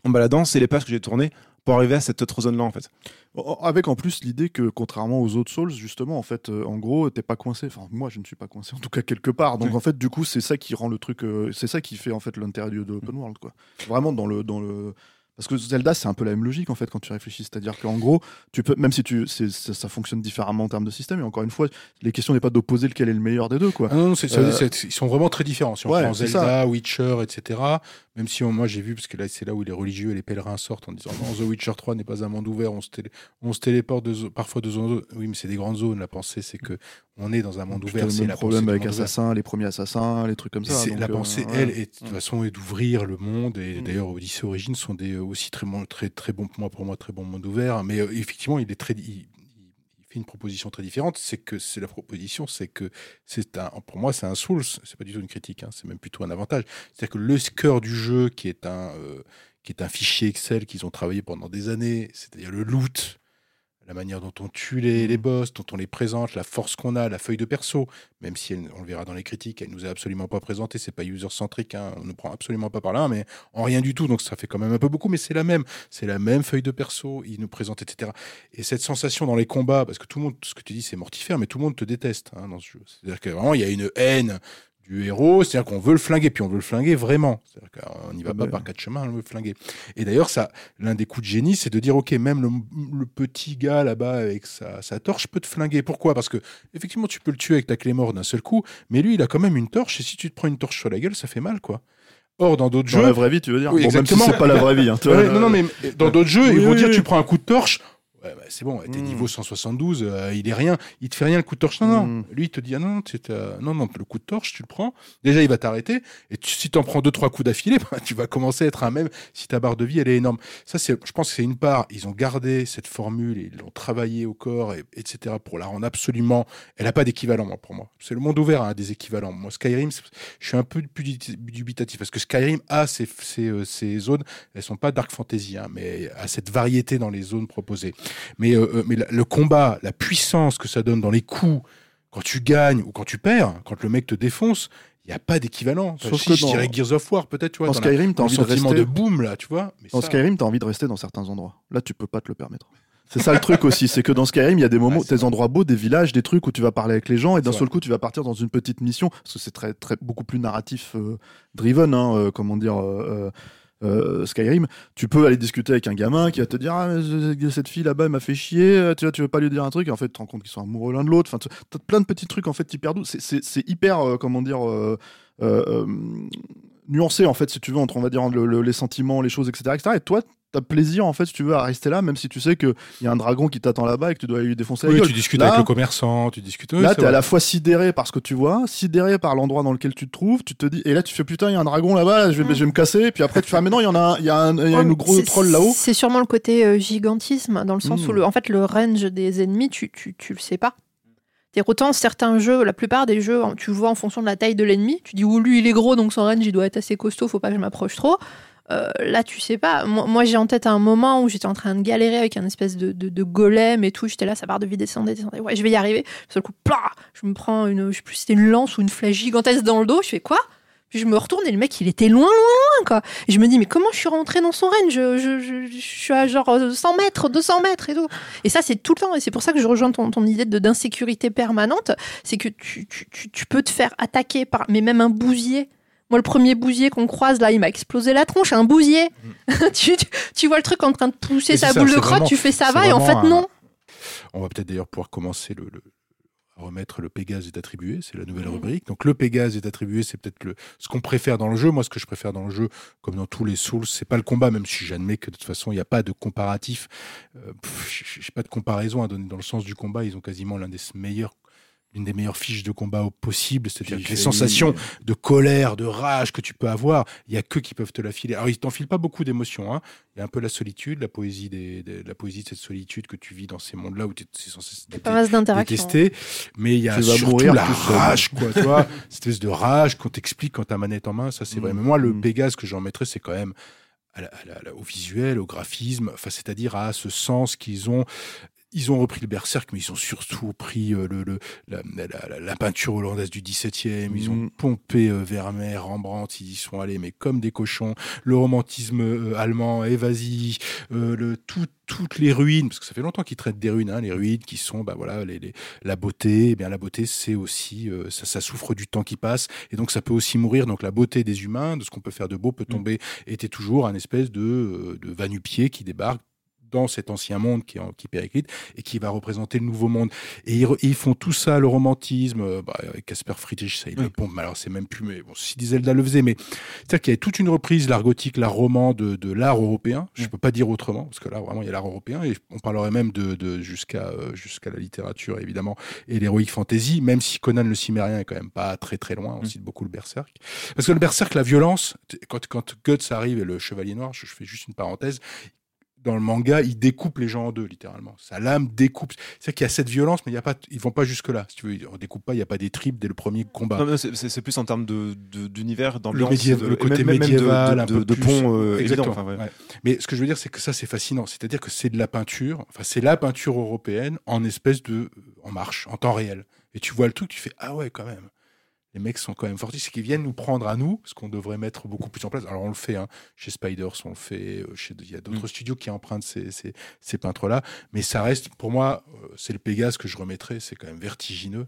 en baladant, c'est les pages que j'ai tournées pour arriver à cette autre zone-là en fait. En- Avec en plus l'idée que contrairement aux autres Souls, justement, en fait, euh, en gros, t'es pas coincé. Enfin, moi, je ne suis pas coincé, en tout cas quelque part. Donc, Oui. en fait, du coup, c'est ça qui rend le truc, euh, c'est ça qui fait en fait l'intérêt de l'open world, quoi. Vraiment dans le dans le parce que Zelda, c'est un peu la même logique en fait quand tu réfléchis, c'est-à-dire qu'en gros, tu peux même si tu ça, ça fonctionne différemment en termes de système. Et encore une fois, les questions n'est pas d'opposer lequel est le meilleur des deux, quoi. Ah non, non, ça Euh, ils sont vraiment très différents. Si on ouais, prend Zelda, Witcher, etc. Même si on- moi j'ai vu, parce que là c'est là où les religieux et les pèlerins sortent en disant non, The Witcher 3 n'est pas un monde ouvert, on se, télé- on se téléporte de parfois de zone en zone. Oui, mais c'est des grandes zones. La pensée, c'est que on est dans un monde ouvert. C'est le problème avec. Assassin, les premiers Assassins, les trucs comme ça. Donc, la euh, pensée, ouais. elle, est, de toute façon, est d'ouvrir le monde. Et Mm. d'ailleurs, Odyssey Origins sont des, aussi très, bon- très, très bons pour moi, pour moi, très bon monde ouvert. Mais euh, effectivement, il est très, il, une proposition très différente. C'est que c'est la proposition, c'est que c'est un, pour moi, c'est un Souls. C'est pas du tout une critique. hein, c'est même plutôt un avantage. C'est-à-dire que le cœur du jeu, qui est un, euh, qui est un fichier Excel qu'ils ont travaillé pendant des années, c'est-à-dire le loot, la manière dont on tue les, les boss, dont on les présente, la force qu'on a, la feuille de perso, même si elle, on le verra dans les critiques, elle nous a absolument pas présenté, c'est pas user-centrique, hein, on ne prend absolument pas par là, mais en rien du tout, donc ça fait quand même un peu beaucoup, mais c'est la même, c'est la même feuille de perso, il nous présente, etc. Et cette sensation dans les combats, parce que tout le monde, ce que tu dis, c'est mortifère, mais tout le monde te déteste hein, dans ce jeu. C'est-à-dire que il y a une haine du héros, c'est-à-dire qu'on veut le flinguer, puis on veut le flinguer vraiment. C'est-à-dire qu'on n'y va Ah pas ben. par quatre chemins, on veut le flinguer. Et d'ailleurs, ça, l'un des coups de génie, c'est de dire, ok, même le, le petit gars là-bas avec sa, sa torche peut te flinguer. Pourquoi? Parce que effectivement, tu peux le tuer avec ta clé mort d'un seul coup, mais lui, il a quand même une torche, et si tu te prends une torche sur la gueule, ça fait mal, quoi. Or, dans d'autres Dans jeux, la vraie vie, tu veux dire Oui, Bon, Même si exactement. c'est pas la vraie vie. Hein, tu vois, Ouais, non, non, mais dans d'autres jeux, Oui, ils vont oui, dire oui. tu prends un coup de torche. Bah, c'est bon, t'es Mm. niveau 172, euh, il est rien, il te fait rien le coup de torche. Non, non. Mm. Lui, il te dit, ah non, euh, non, non, le coup de torche, tu le prends. Déjà, il va t'arrêter. Et tu- si t'en prends deux, trois coups d'affilée, bah, tu vas commencer à être un même si ta barre de vie, elle est énorme. Ça, c'est, je pense que c'est une part. Ils ont gardé cette formule et ils l'ont travaillé au corps, et, etc., pour la rendre absolument. Elle n'a pas d'équivalent, moi, pour moi. C'est le monde ouvert a des équivalents. Moi, Skyrim, je suis un peu dubitatif parce que Skyrim a ses, ses, euh, ses zones, elles sont pas dark fantasy, hein, mais a cette variété dans les zones proposées. Mais, euh, euh, mais le combat, la puissance que ça donne dans les coups, quand tu gagnes ou quand tu perds, quand le mec te défonce, il n'y a pas d'équivalent. Sauf si, que je dans- dirais Gears of War, peut-être, tu vois, Dans Skyrim, t'as envie de sentiment rester. de boom, là, tu vois. Mais Dans ça- Skyrim, t'as envie de rester dans certains endroits. Là, tu peux pas te le permettre. C'est ça le truc aussi, c'est que dans Skyrim, il y a des moments, Ouais, c'est des endroits beaux, des villages, des trucs où tu vas parler avec les gens, et d'un seul vrai. coup, tu vas partir dans une petite mission, parce que c'est très, très, beaucoup plus narratif euh, driven, hein, euh, comment dire, euh, euh, Skyrim. Tu peux aller discuter avec un gamin qui va te dire, ah, cette fille là-bas, m'a fait chier, euh, tu vois, tu veux pas lui dire un truc, et en fait, tu te rends compte qu'ils sont amoureux l'un de l'autre. Enfin, tu as plein de petits trucs, en fait, hyper doux. C'est- hyper, euh, comment dire, nuancé, en fait, si tu veux, entre, on va dire, le- le- les sentiments, les choses, etc., etc. Et toi, t'as plaisir, en fait, si tu veux, à rester là, même si tu sais qu'il y a un dragon qui t'attend là-bas et que tu dois lui défoncer la Oui, gueule. tu discutes Là, avec le commerçant, tu discutes. oui, Là, c'est t'es à la fois sidéré par ce que tu vois, sidéré par l'endroit dans lequel tu te trouves, tu te dis, et là tu fais putain, il y a un dragon là-bas, là, je, vais, je vais me casser, puis après tu fais, ah mais non, il y en a un, il y a, un, il y a Ouais, une gros c'est- troll là-haut. C'est sûrement le côté euh, gigantisme, dans le sens où le, en fait, le range des ennemis, tu, tu, tu le sais pas. C'est-à-dire, autant certains jeux, la plupart des jeux, tu vois en fonction de la taille de l'ennemi. Tu dis, oh, lui, il est gros, donc son range, il doit être assez costaud, faut pas que je m'approche trop. Euh, là, tu sais pas. Moi, j'ai en tête un moment où j'étais en train de galérer avec un espèce de, de, golem et tout. J'étais là, sa barre de vie descendait, descendait. Ouais, je vais y arriver. Seul coup, plah, je me prends une, je sais plus c'était une lance ou une flèche gigantesque dans le dos. Je fais quoi? Je me retourne et le mec, il était loin, loin, loin, quoi. Et je me dis, mais comment je suis rentré dans son range je, je, je, je suis à genre euh, 100 mètres, 200 mètres et tout. Et ça, c'est tout le temps. Et c'est pour ça que je rejoins ton, ton idée de d'insécurité permanente. C'est que tu, tu, tu, tu peux te faire attaquer par, mais même un bousier. Moi, le premier bousier qu'on croise, là, il m'a explosé la tronche, un bousier. tu, tu, vois le truc en train de pousser sa ça, boule de crotte, vraiment- tu fais ça va, et en fait, un- non. On va peut-être d'ailleurs pouvoir commencer le, remettre le Pégase est attribué, c'est la Mhm. nouvelle rubrique. Donc le Pégase est attribué, c'est peut-être le ce qu'on préfère dans le jeu. Moi, ce que je préfère dans le jeu, comme dans tous les Souls, c'est pas le combat, même si j'admets que de toute façon, il n'y a pas de comparatif. Euh, j'ai pas de comparaison à donner dans le sens du combat. Ils ont quasiment l'un des meilleurs l'une des meilleures fiches de combat possibles, c'est-à-dire que les sensations de colère, de rage que tu peux avoir, il y a que qui peuvent te la filer. Alors ils t'enfilent pas beaucoup d'émotions. Hein. Il y a un peu la solitude, la poésie des, des- la poésie de cette solitude que tu vis dans ces mondes-là où tu es censé se Pas mal d'interactions. détester. Mais il y a surtout mourir la rage, quoi, tu vois, cette espèce de rage qu'on t'explique quand ta manette en main. Ça c'est vrai. Mm. Mais moi le Mm. Pégase que j'en mettrais, c'est quand même à la- à la- à la- au visuel, au graphisme, enfin c'est-à-dire à ce sens qu'ils ont. Ils ont repris le berserk, mais ils ont surtout pris euh, le, le- la, la- la- la peinture hollandaise du 17e. Ils ont Mm. pompé euh, Vermeer, Rembrandt, ils y sont allés, mais comme des cochons. Le romantisme euh, allemand, le, tout- toutes les ruines, parce que ça fait longtemps qu'ils traitent des ruines, hein, les ruines qui sont, bah voilà, les, les- la beauté. Eh bien, la beauté, c'est aussi, euh, ça, ça souffre du temps qui passe, et donc ça peut aussi mourir. Donc la beauté des humains, de ce qu'on peut faire de beau, peut tomber. Et t'es toujours un espèce de, de va-nu-pied qui débarque dans cet ancien monde qui, est en- qui périclite et qui va représenter le nouveau monde. Et ils, font tout ça, le romantisme, euh, bah, avec Casper Friedrich, ça il le Oui. pompe, mais alors c'est même plus, mais bon, si Zelda le faisait, mais c'est-à-dire qu'il y a toute une reprise, l'art gothique, l'art roman de, de l'art européen, je Mm. peux pas dire autrement, parce que là vraiment il y a l'art européen, et on parlerait même de, de jusqu'à euh, jusqu'à la littérature évidemment, et l'héroïque fantasy, même si Conan le cimérien est quand même pas très très loin, on Mm. cite beaucoup le berserk. Parce que le berserk, la violence, quand, quand Guts arrive et le chevalier noir, je, je fais juste une parenthèse, dans le manga, il découpe les gens en deux, littéralement. Sa lame découpe. C'est-à-dire qu'il y a cette violence, mais il y a pas, ils vont pas jusque-là. Si tu veux, on découpe pas, il n'y a pas des tripes dès le premier combat. Non, mais c'est- c'est c'est plus en termes de- d'univers, de- le côté même- même de- médiéval, de, un peu de pont euh, Exactement. évident. enfin, ouais. ouais. Mais ce que je veux dire, c'est que ça, c'est fascinant. C'est-à-dire que c'est de la peinture, enfin, c'est la peinture européenne en espèce de, en marche, en temps réel. Et tu vois le truc, tu fais, ah ouais, quand même. Les mecs sont quand même forts. C'est qu'ils viennent nous prendre à nous, ce qu'on devrait mettre beaucoup plus en place. Alors, on le fait, hein. Chez Spiders, on le fait. euh, Chez, il y a d'autres Mm. studios qui empruntent ces, ces, ces peintres-là. Mais ça reste, pour moi, euh, c'est le Pégase que je remettrais. C'est quand même vertigineux.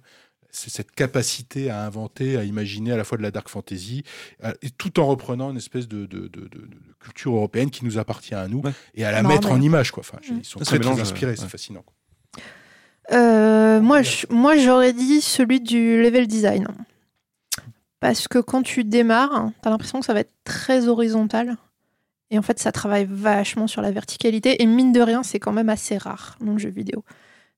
C'est cette capacité à inventer, à imaginer à la fois de la dark fantasy, à- et tout en reprenant une espèce de, de, de- de- de culture européenne qui nous appartient à nous Ouais. et à la Non, mettre mais- en image. Quoi. Enfin, Mm. Ils sont Ça, très, très inspirés, ouais. c'est fascinant. quoi. Euh, moi, je- moi, j'aurais dit celui du level design. Parce que quand tu démarres, t'as l'impression que ça va être très horizontal. Et en fait, ça travaille vachement sur la verticalité. Et mine de rien, c'est quand même assez rare dans le jeu vidéo.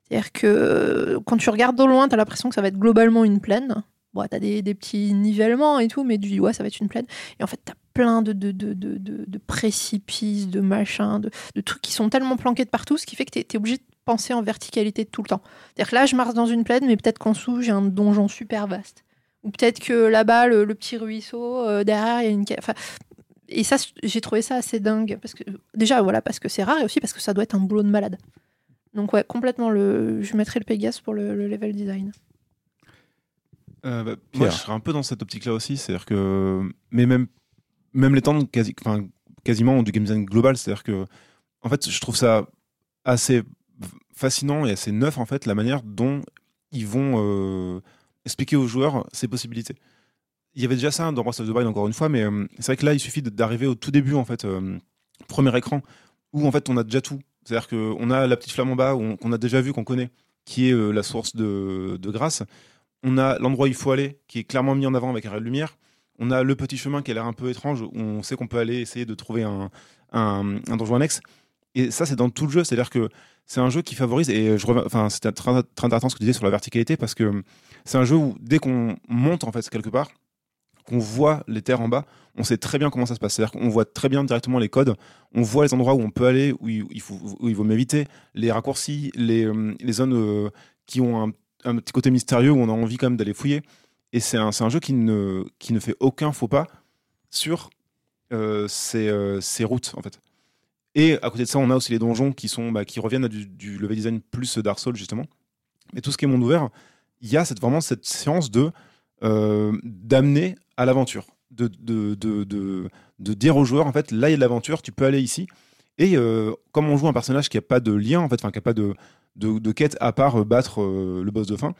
C'est-à-dire que quand tu regardes au loin, tu as l'impression que ça va être globalement une plaine. Bon, tu as des, petits nivellements et tout, mais du ouais, ça va être une plaine. Et en fait, tu as plein de, de, de, de, de- précipices, de machins, de, trucs qui sont tellement planqués de partout, ce qui fait que tu es, obligé de penser en verticalité tout le temps. C'est-à-dire que là, je marche dans une plaine, mais peut-être qu'en dessous, j'ai un donjon super vaste. Ou peut-être que là-bas, le, le petit ruisseau, euh, derrière, il y a une. Enfin, et ça, j'ai trouvé ça assez dingue. Parce que, déjà, voilà, parce que c'est rare et aussi parce que ça doit être un boulot de malade. Donc, ouais, complètement, le... je mettrais le Pégase pour le, le level design. Euh, bah, Pierre. moi, je serais un peu dans cette optique-là aussi. C'est-à-dire que. Mais même, même les temps quasi, enfin, quasiment du game design global, c'est-à-dire que. En fait, je trouve ça assez fascinant et assez neuf, en fait, la manière dont ils vont euh, expliquer aux joueurs ces possibilités. Il y avait déjà ça dans Breath of the Wild, encore une fois, mais euh, c'est vrai que là, il suffit d'arriver au tout début, en fait, euh, premier écran, où en fait, on a déjà tout. C'est-à-dire qu'on a la petite flamme en bas, qu'on a déjà vu, qu'on connaît, qui est euh, la source de, grâce. On a l'endroit où il faut aller, qui est clairement mis en avant avec un ray de lumière. On a le petit chemin qui a l'air un peu étrange, où on sait qu'on peut aller essayer de trouver un, un, un donjon annexe. Et ça, c'est dans tout le jeu. C'est-à-dire que c'est un jeu qui favorise, et je enfin, c'était très, intéressant ce que tu disais sur la verticalité, parce que c'est un jeu où dès qu'on monte, en fait, quelque part, qu'on voit les terres en bas, on sait très bien comment ça se passe. C'est-à-dire qu'on voit très bien directement les codes, on voit les endroits où on peut aller, où il, faut, où il vaut mieux éviter, les raccourcis, les, euh, les zones euh, qui ont un, un petit côté mystérieux où on a envie quand même d'aller fouiller. Et c'est un, un jeu qui ne, qui ne fait aucun faux pas sur euh, ces, euh, ces routes, en fait. Et à côté de ça, on a aussi les donjons qui, sont, bah, qui reviennent à du, level design plus Dark Souls, justement. Mais tout ce qui est monde ouvert, il y a cette, vraiment cette séance de euh, d'amener à l'aventure, de, de, de, de, dire aux joueurs, en fait, là, il y a de l'aventure, tu peux aller ici. Et euh, comme on joue un personnage qui n'a pas de lien, en fait, enfin, qui n'a pas de, de, quête à part euh, battre le boss de fin,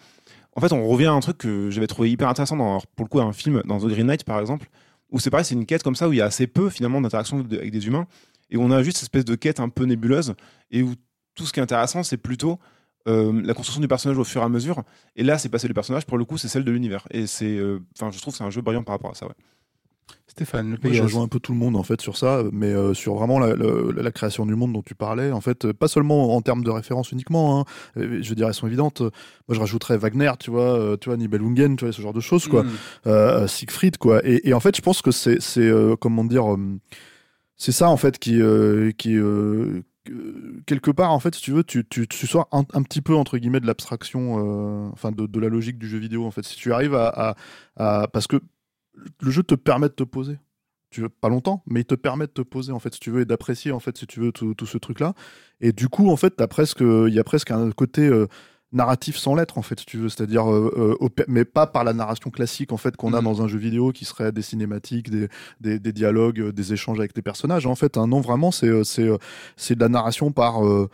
en fait, on revient à un truc que j'avais trouvé hyper intéressant dans, pour le coup, un film, dans The Green Knight, par exemple, où c'est pareil, c'est une quête comme ça, où il y a assez peu, finalement, d'interaction de- avec des humains, et où on a juste cette espèce de quête un peu nébuleuse, et où tout ce qui est intéressant, c'est plutôt euh, la construction du personnage au fur et à mesure. Et là, c'est passé du personnage, pour le coup, c'est celle de l'univers. Et c'est, euh, enfin, je trouve que c'est un jeu brillant par rapport à ça, ouais. Stéphane, le Moi, je rejoins un peu tout le monde en fait sur ça, mais euh, sur vraiment la, la- la création du monde dont tu parlais, en fait, pas seulement en termes de référence uniquement. hein, je veux dire, elles sont évidentes. Moi, je rajouterais Wagner, tu vois, tu vois, Nibelungen, tu vois, ce genre de choses, quoi. Mm. Euh, Siegfried, quoi. Et, et en fait, je pense que c'est, c'est euh, comment dire, euh, c'est ça en fait qui, euh, euh, que- quelque part, en fait, si tu veux, tu, tu, sors un, petit peu entre guillemets de l'abstraction, euh, enfin de, la logique du jeu vidéo. En fait, si tu arrives à, parce que le jeu te permet de te poser. Tu veux pas longtemps, mais il te permet de te poser en fait, si tu veux, et d'apprécier en fait, si tu veux, tout, tout ce truc-là. Et du coup, en fait, t'as presque, il y a presque un côté narratif sans lettres en fait, si tu veux, c'est-à-dire, euh, euh, mais pas par la narration classique en fait qu'on a Mhm. dans un jeu vidéo qui serait des cinématiques, des, des, des dialogues, euh, des échanges avec les personnages. En fait, un non vraiment, c'est c'est c'est de la narration par euh,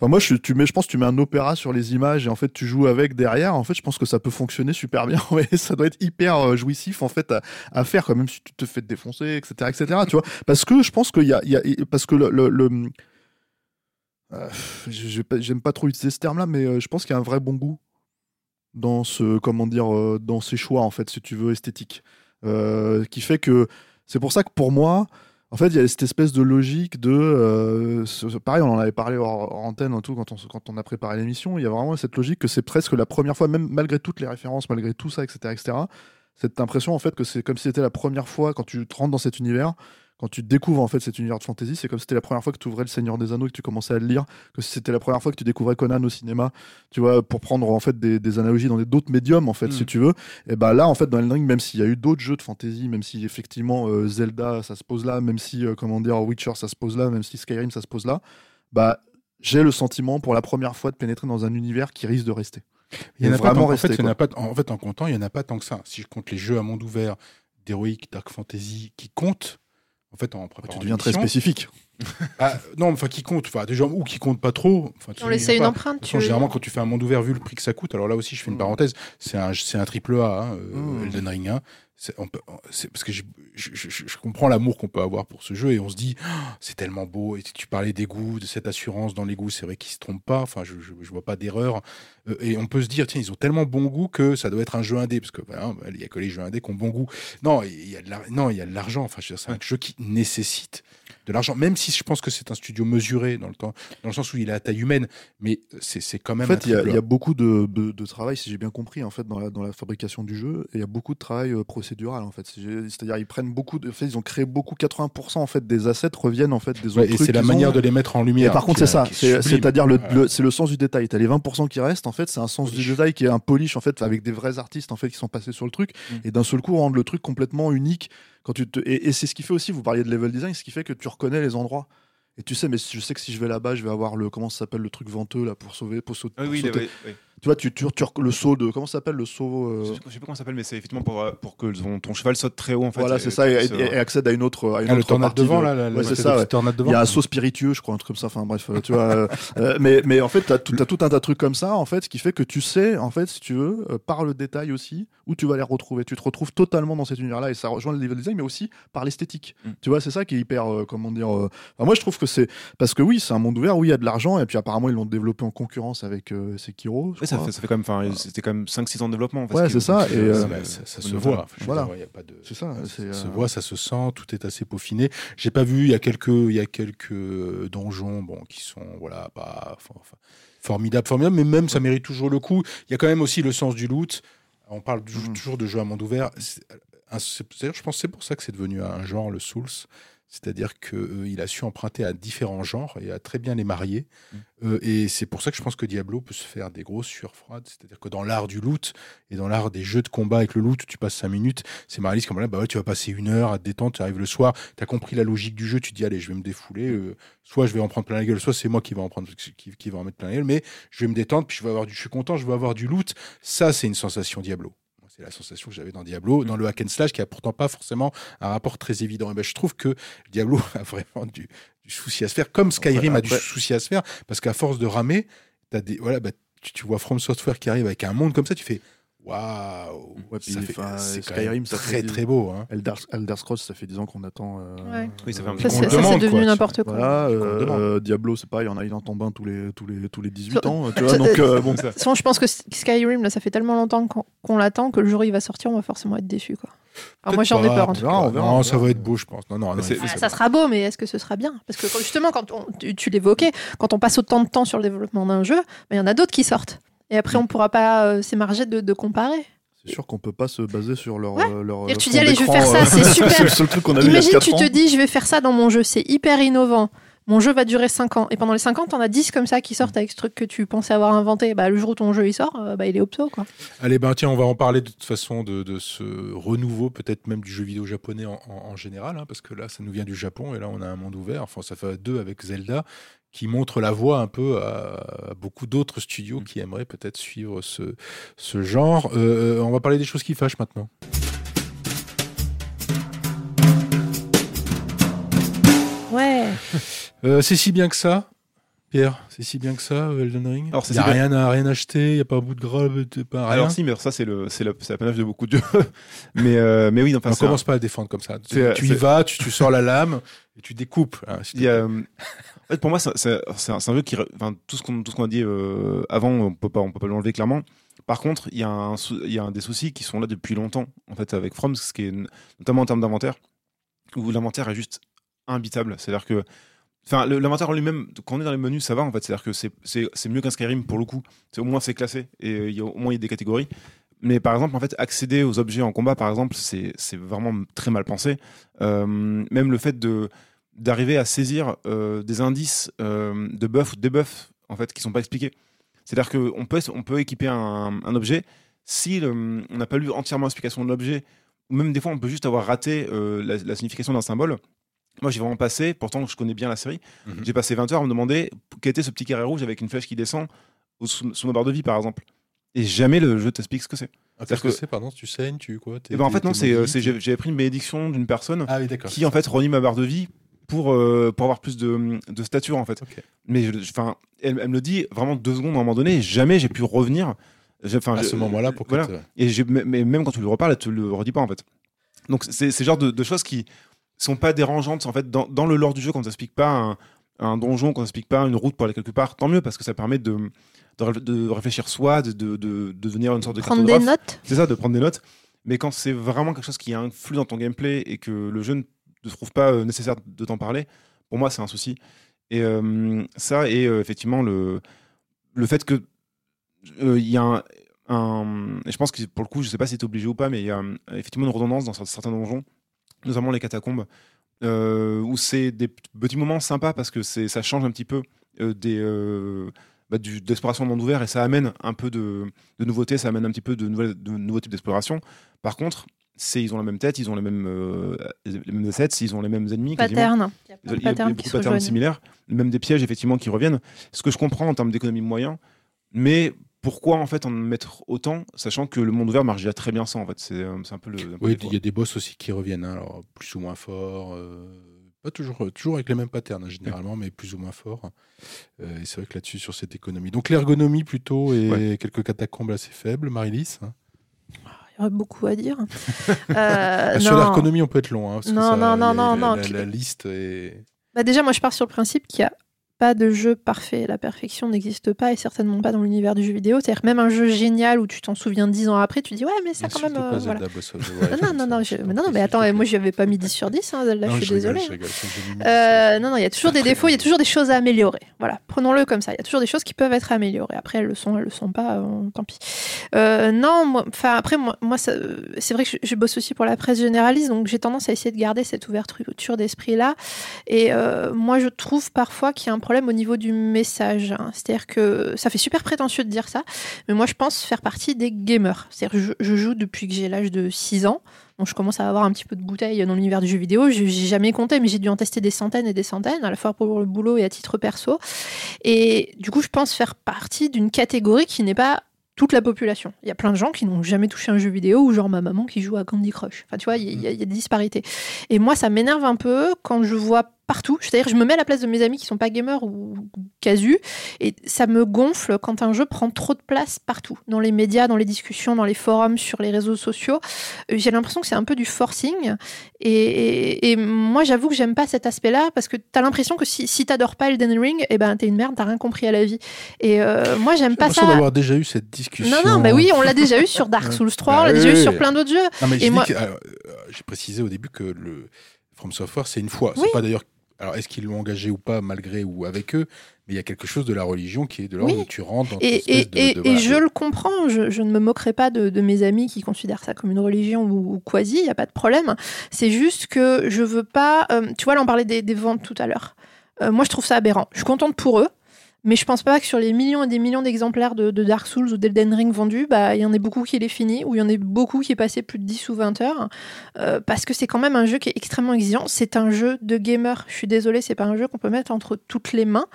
Enfin, moi, je, tu mets, je pense que tu mets un opéra sur les images et en fait, tu joues avec derrière. En fait, je pense que ça peut fonctionner super bien. Ouais, ça doit être hyper jouissif en fait à, à faire, quand même si tu te fais défoncer, etc., etc. Tu vois, parce que je pense qu'il y a, il y a, parce que le, le, le- euh, j'aime pas trop utiliser ce terme-là, mais euh, je pense qu'il y a un vrai bon goût dans ce, comment dire, euh, dans ces choix en fait, si tu veux, esthétiques, euh, qui fait que c'est pour ça que pour moi. En fait, il y a cette espèce de logique de. pareil, on en avait parlé hors, antenne et tout quand on, quand on a préparé l'émission. Il y a vraiment cette logique que c'est presque la première fois, même malgré toutes les références, malgré tout ça, etc., etc. Cette impression en fait que c'est comme si c'était la première fois quand tu rentres dans cet univers, quand tu découvres en fait cet univers de fantasy, c'est comme si c'était la première fois que tu ouvrais le Seigneur des Anneaux et que tu commençais à le lire, que si c'était la première fois que tu découvrais Conan au cinéma, tu vois, pour prendre en fait des, des analogies dans d'autres médiums en fait, Mm. si tu veux. Et ben là en fait dans Elden Ring, même s'il y a eu d'autres jeux de fantasy, même si effectivement euh, Zelda ça se pose là, même si euh, comment dire Witcher ça se pose là, même si Skyrim ça se pose là, bah j'ai le sentiment pour la première fois de pénétrer dans un univers qui risque de rester. Il y en a pas vraiment tant- en fait, rester, il y en a pas, en fait, en comptant, il y en a pas tant que ça. Si je compte les jeux à monde ouvert, d'héroïque, dark fantasy, qui comptent, en fait, en préparant Tu deviens très spécifique. Ah, non, enfin, qui comptent, enfin, déjà, ou qui comptent pas trop. Enfin, tu On laissait une pas. empreinte, tu généralement, quand tu fais un monde ouvert, vu le prix que ça coûte, alors là aussi, je fais une Mm. parenthèse, c'est un, c'est un triple A, hein, euh, Mm. Elden Ring 1. Parce que je, comprends l'amour qu'on peut avoir pour ce jeu et on se dit Ah, c'est tellement beau. Et tu parlais des goûts de cette assurance dans les goûts. C'est vrai qu'ils se trompent pas. Enfin je, je vois pas d'erreur. Euh, et on peut se dire tiens ils ont tellement bon goût que ça doit être un jeu indé. Parce que bah, il y a que les jeux indés qui ont bon goût. Non il y a de l'ar- non il y a de l'argent. Enfin c'est un jeu qui nécessite de l'argent même si je pense que c'est un studio mesuré dans le temps dans le sens où il est à taille humaine mais c'est quand En même fait, un il y, a- y beaucoup de, de- de travail, si j'ai bien compris, en fait, dans la, dans la fabrication du jeu, et il y a beaucoup de travail euh, procédural, en fait. C'est-à-dire, ils prennent beaucoup, de, en fait, ils ont créé beaucoup, 80% en fait des assets reviennent en fait des autres Ouais, et c'est la manière ont. de les mettre en Et lumière par contre, c'est est- ça. C'est-à-dire, le, le- c'est le sens du détail. T'as les 20% qui restent, en fait, c'est un sens du détail qui est un polish, en fait, avec des vrais artistes, en fait, qui sont passés sur le truc, Mm. et d'un seul coup, rendre le truc complètement unique. Quand tu te... Et, et c'est ce qui fait aussi, vous parliez de level design, ce qui fait que tu reconnais les endroits. Et tu sais, mais je sais que si je vais là-bas, je vais avoir le comment ça s'appelle le truc venteux là pour sauver, pour sauter. Ah pour oui, sauter. oui, oui. Tu vois, tu, tu, tu le saut de comment ça s'appelle le saut. euh, Je sais- je sais pas comment ça s'appelle, mais c'est effectivement pour, euh, pour que ton, ton cheval saute très haut en fait. voilà, c'est ça, et, et- et- et accède à une autre, à une Ah, le autre tornade partie devant de- là, la- la Ouais, c'est ça. ouais. tornade devant Il y a un saut spiritueux, je crois, un truc comme ça. Enfin bref, tu vois. euh, euh, mais, mais en fait, tu as, tout un tas de trucs comme ça, en fait, ce qui fait que tu sais, en fait, si tu veux, euh, par le détail aussi, où tu vas les retrouver. Tu te retrouves totalement dans cet univers-là et ça rejoint le level design, mais aussi par l'esthétique. Mm. Tu vois, c'est ça qui est hyper, euh, comment dire. euh, enfin, moi, je trouve que c'est. Parce que oui, c'est un monde ouvert où il y a de l'argent, et puis apparemment, ils l'ont développé en concurrence avec euh, Sekiro. Ouais, ça, fait, ça fait quand même, enfin, c'était quand même 5-6 ans de développement. Ouais, c'est ça, et, euh, euh, ça, ça se voit. Enfin, Voilà. dire, y a pas de- C'est ça, Ça, se euh, voit, ça se sent, tout est assez peaufiné. J'ai pas vu, il y a quelques, il y a quelques euh, donjons, bon, qui sont, voilà, pas for- for- formidables, formidables, mais même ça mérite toujours le coup. Il y a quand même aussi le sens du loot. On parle Mhm. toujours de jeux à monde ouvert. Un- je pense que c'est pour ça que c'est devenu un genre, le Souls. C'est-à-dire qu'il a su emprunter à différents genres et à très bien les marier. Euh, et c'est pour ça que je pense que Diablo peut se faire des grosses sueurs froides. C'est-à-dire que dans l'art du loot et dans l'art des jeux de combat avec le loot, tu passes 5 minutes. C'est Marie-Lise comme là, bah ouais, tu vas passer une heure à te détendre, tu arrives le soir, tu as compris la logique du jeu, tu te dis, allez, je vais me défouler. euh, soit je vais en prendre plein la gueule, soit c'est moi qui vais en prendre, qui, qui va en mettre plein la gueule, mais je vais me détendre, puis je vais avoir du, je suis content, je vais avoir du loot. Ça, c'est une sensation Diablo. C'est la sensation que j'avais dans Diablo, dans le hack and slash, qui a pourtant pas forcément un rapport très évident. Et ben, je trouve que Diablo a vraiment du, du souci à se faire, comme Skyrim a du souci à se faire, parce qu'à force de ramer, t'as des, voilà, bah, tu, tu vois From Software qui arrive avec un monde comme ça, tu fais waouh, Ouais, fait- enfin, c'est Skyrim, ça très très beau. Hein. Elder, Elder Scrolls, ça fait 10 ans qu'on attend. euh, Ouais. Oui, ça fait un petit Ça, On ça, c'est devenu n'importe quoi. Voilà, On euh, euh, Diablo, c'est pareil, il en a, il en tombe un tous les, tous les, tous les 18 Ça- ans, tu vois, donc euh, bon. De toute façon, je pense que Skyrim, là, ça fait tellement longtemps qu'on qu'on l'attend que le jour où il va sortir, on va forcément être déçu. Quoi. Alors, moi, j'en ai peur. En tout on verra, non, on ça va être beau, je pense. Non, non, cas. Ça sera beau, mais est-ce que ce sera bien? Parce que justement, quand on- tu, tu l'évoquais, quand on passe autant de temps sur le développement d'un jeu, ben, il y en a d'autres qui sortent. Et après, on ne pourra pas euh, s'émarger de, de comparer. C'est sûr qu'on peut pas se baser sur leur. Ouais. euh, leur Et tu fond dis, allez, je vais d'écran, faire ça, euh, c'est super. c'est le seul truc qu'on a vu il y a Imagine, 4 tu ans. te dis, je vais faire ça dans mon jeu, c'est hyper innovant. Mon jeu va durer 5 ans. Et pendant les 5 ans, tu en as 10 comme ça qui sortent avec ce truc que tu pensais avoir inventé. Bah, le jour où ton jeu il sort, euh, bah, il est obso. Quoi. Allez, ben tiens, on va en parler de toute façon de, de ce renouveau, peut-être même du jeu vidéo japonais en, en- en général, hein, parce que là, ça nous vient du Japon et là, on a un monde ouvert. Enfin, ça fait deux avec Zelda qui montre la voie un peu à, à beaucoup d'autres studios qui aimeraient peut-être suivre ce, ce genre. Euh, on va parler des choses qui fâchent maintenant. Ouais. Euh, c'est si bien que ça, Pierre. C'est si bien que ça, euh, Elden Ring? Alors, c'est il n'y a si bien. rien à rien acheter, il n'y a pas un bout de gras, euh, pas rien. Alors si, mais ça c'est le, c'est la, c'est l'apanage de beaucoup de jeux. mais, euh, mais oui, enfin, on un- commence pas à défendre comme ça. Tu, y vas, tu, tu sors la lame et tu découpes. hein, s'il te Il y a, euh, en fait, pour moi, c'est un, un jeu qui, tout ce qu'on a dit euh, avant, on peut pas, on peut pas l'enlever clairement. Par contre, il y a des soucis qui sont là depuis longtemps, en fait, avec From, ce qui est notamment en termes d'inventaire, où l'inventaire est juste imbitable. C'est-à-dire que, enfin, l'inventaire en lui-même, quand on est dans les menus, ça va en fait. C'est-à-dire que c'est- mieux qu'un Skyrim pour le coup. Au moins c'est classé et euh, au moins il y a des catégories. Mais par exemple, en fait, accéder aux objets en combat, par exemple, c'est vraiment très mal pensé. Euh, même le fait de d'arriver à saisir euh, des indices euh, de buff ou de debuff en fait qui sont pas expliqués. C'est-à-dire qu'on peut on peut équiper un, un objet si le- on n'a pas lu entièrement l'explication de l'objet ou même des fois on peut juste avoir raté euh, la, la signification d'un symbole. Moi j'ai vraiment passé, pourtant je connais bien la série, Mhm. j'ai passé 20 heures à me demander quel était ce petit carré rouge avec une flèche qui descend sous, sous ma barre de vie par exemple. Et jamais le jeu t'explique ce que c'est. Ah, Qu'est-ce que que- c'est, pardon Tu saignes, tu quoi t'es- Et ben en fait non, c'est, j'avais pris une bénédiction d'une personne Ah oui, qui en fait relie ma barre de vie pour, euh, pour avoir plus de, de stature en fait. Mais je- enfin, elle, elle me le dit vraiment deux secondes à un moment donné, jamais j'ai pu revenir. Enfin, à ce moment-là, pour que voilà. te- Et mais même quand tu lui reparles, elle te le redit pas en fait. Donc c'est c'est le genre de, de choses qui sont pas dérangeantes en fait dans, dans le lore du jeu quand on t'explique pas un, un donjon, quand on t'explique pas une route pour aller quelque part, tant mieux parce que ça permet de, de, de réfléchir soi, de, de, de, de devenir une sorte de Prendre des notes. C'est ça, de prendre des notes. Mais quand c'est vraiment quelque chose qui influe dans ton gameplay et que le jeu ne ne trouve pas euh, nécessaire de t'en parler, pour moi, c'est un souci. Et euh, ça, et euh, effectivement, le, le fait que euh, il y a un, un- je pense que pour le coup, je sais pas si c'est obligé ou pas, mais il y a euh, effectivement une redondance dans certains donjons, notamment les catacombes, euh, où c'est des petits moments sympas parce que ça change un petit peu euh, des euh, bah, d'exploration de monde ouvert et ça amène un peu de, de nouveautés, ça amène un petit peu de, de nouveaux types d'exploration. Par contre, c'est ils ont la même tête, ils ont les mêmes euh, les mêmes assets, ils ont les mêmes ennemis. quasiment. Pattern. Il y a patterns beaucoup de patterns similaires, même des pièges effectivement qui reviennent. Ce que je comprends en termes d'économie de moyens, mais pourquoi en fait en mettre autant, sachant que le monde ouvert marche déjà très bien sans en fait? C'est euh, c'est un peu le. un peu Oui, il y a des boss aussi qui reviennent, hein, alors plus ou moins forts. euh, pas toujours, toujours avec les mêmes patterns hein, généralement, mais plus ou moins forts. Euh, et c'est vrai que là-dessus, sur cette économie. Donc l'ergonomie plutôt et Ouais. quelques catacombes assez faibles, Marilys. hein. Il y aurait beaucoup à dire. Euh, sur non. l'ergonomie, on peut être long. hein, parce que Non, ça- non, non, non, la, non, La, liste est. Bah déjà, moi, je pars sur le principe qu'il n'y a pas de jeu parfait. La perfection n'existe pas et certainement pas dans l'univers du jeu vidéo. C'est-à-dire même un jeu génial où tu t'en souviens dix ans après, tu dis ouais, mais ça quand même. Euh, voilà. Non, non, non, je mais non, mais attends, moi, je n'avais pas mis 10 sur 10. Hein, Zelda, Non, je suis désolée. rigole, Euh, non, non, il y a toujours des défauts, il y a toujours des choses à améliorer. Voilà, prenons-le comme ça. Il y a toujours des choses qui peuvent être améliorées. Après, elles le sont, elles le sont pas, euh, tant pis. Euh, non, enfin après, moi, c'est vrai que je, je bosse aussi pour la presse généraliste, donc j'ai tendance à essayer de garder cette ouverture d'esprit là. Et euh, moi, je trouve parfois qu'il y a un problème au niveau du message. hein. C'est-à-dire que ça fait super prétentieux de dire ça, mais moi, je pense faire partie des gamers. C'est-à-dire je, je joue depuis que j'ai l'âge de 6 ans. Donc je commence à avoir un petit peu de bouteille dans l'univers du jeu vidéo. J'ai jamais compté, mais j'ai dû en tester des centaines et des centaines, à la fois pour le boulot et à titre perso. Et du coup, je pense faire partie d'une catégorie qui n'est pas toute la population. Il y a plein de gens qui n'ont jamais touché un jeu vidéo, ou genre ma maman qui joue à Candy Crush. Enfin, tu vois, il y, y a des disparités. Et moi, ça m'énerve un peu quand je vois partout. C'est-à-dire, je me mets à la place de mes amis qui sont pas gamers ou casus, et ça me gonfle quand un jeu prend trop de place partout, dans les médias, dans les discussions, dans les forums, sur les réseaux sociaux. Euh, J'ai l'impression que c'est un peu du forcing. Et, et- et moi, j'avoue que j'aime pas cet aspect-là, parce que t'as l'impression que si, si t'adores pas Elden Ring, eh ben t'es une merde, t'as rien compris à la vie. Et euh, moi, j'aime J'ai pas l'impression ça. d'avoir déjà eu cette discussion. Non, non, bah oui, on l'a déjà eu sur Dark Souls 3, on Bah l'a déjà oui, eu oui. sur plein d'autres jeux. Non, mais Et moi- alors, euh, j'ai précisé au début que le From Software, c'est une fois. C'est pas d'ailleurs. Alors, est-ce qu'ils l'ont engagé ou pas, malgré ou avec eux? Mais il y a quelque chose de la religion qui est de l'ordre Oui. où tu rentres dans Et, et, de- et, de- et voilà, je le comprends, je, je ne me moquerai pas de, de mes amis qui considèrent ça comme une religion ou, ou quasi, il n'y a pas de problème. C'est juste que je veux pas. euh, tu vois, là, on parlait des, des ventes tout à l'heure. Euh, moi, je trouve ça aberrant. Je suis contente pour eux. Mais je pense pas que sur les millions et des millions d'exemplaires de, Dark Souls ou d'Elden Ring vendus, bah, il y en ait beaucoup qui l'aient fini, ou il y en ait beaucoup qui est passé plus de 10 ou 20 heures. Euh, parce que c'est quand même un jeu qui est extrêmement exigeant. C'est un jeu de gamer. Je suis désolée, c'est pas un jeu qu'on peut mettre entre toutes les mains.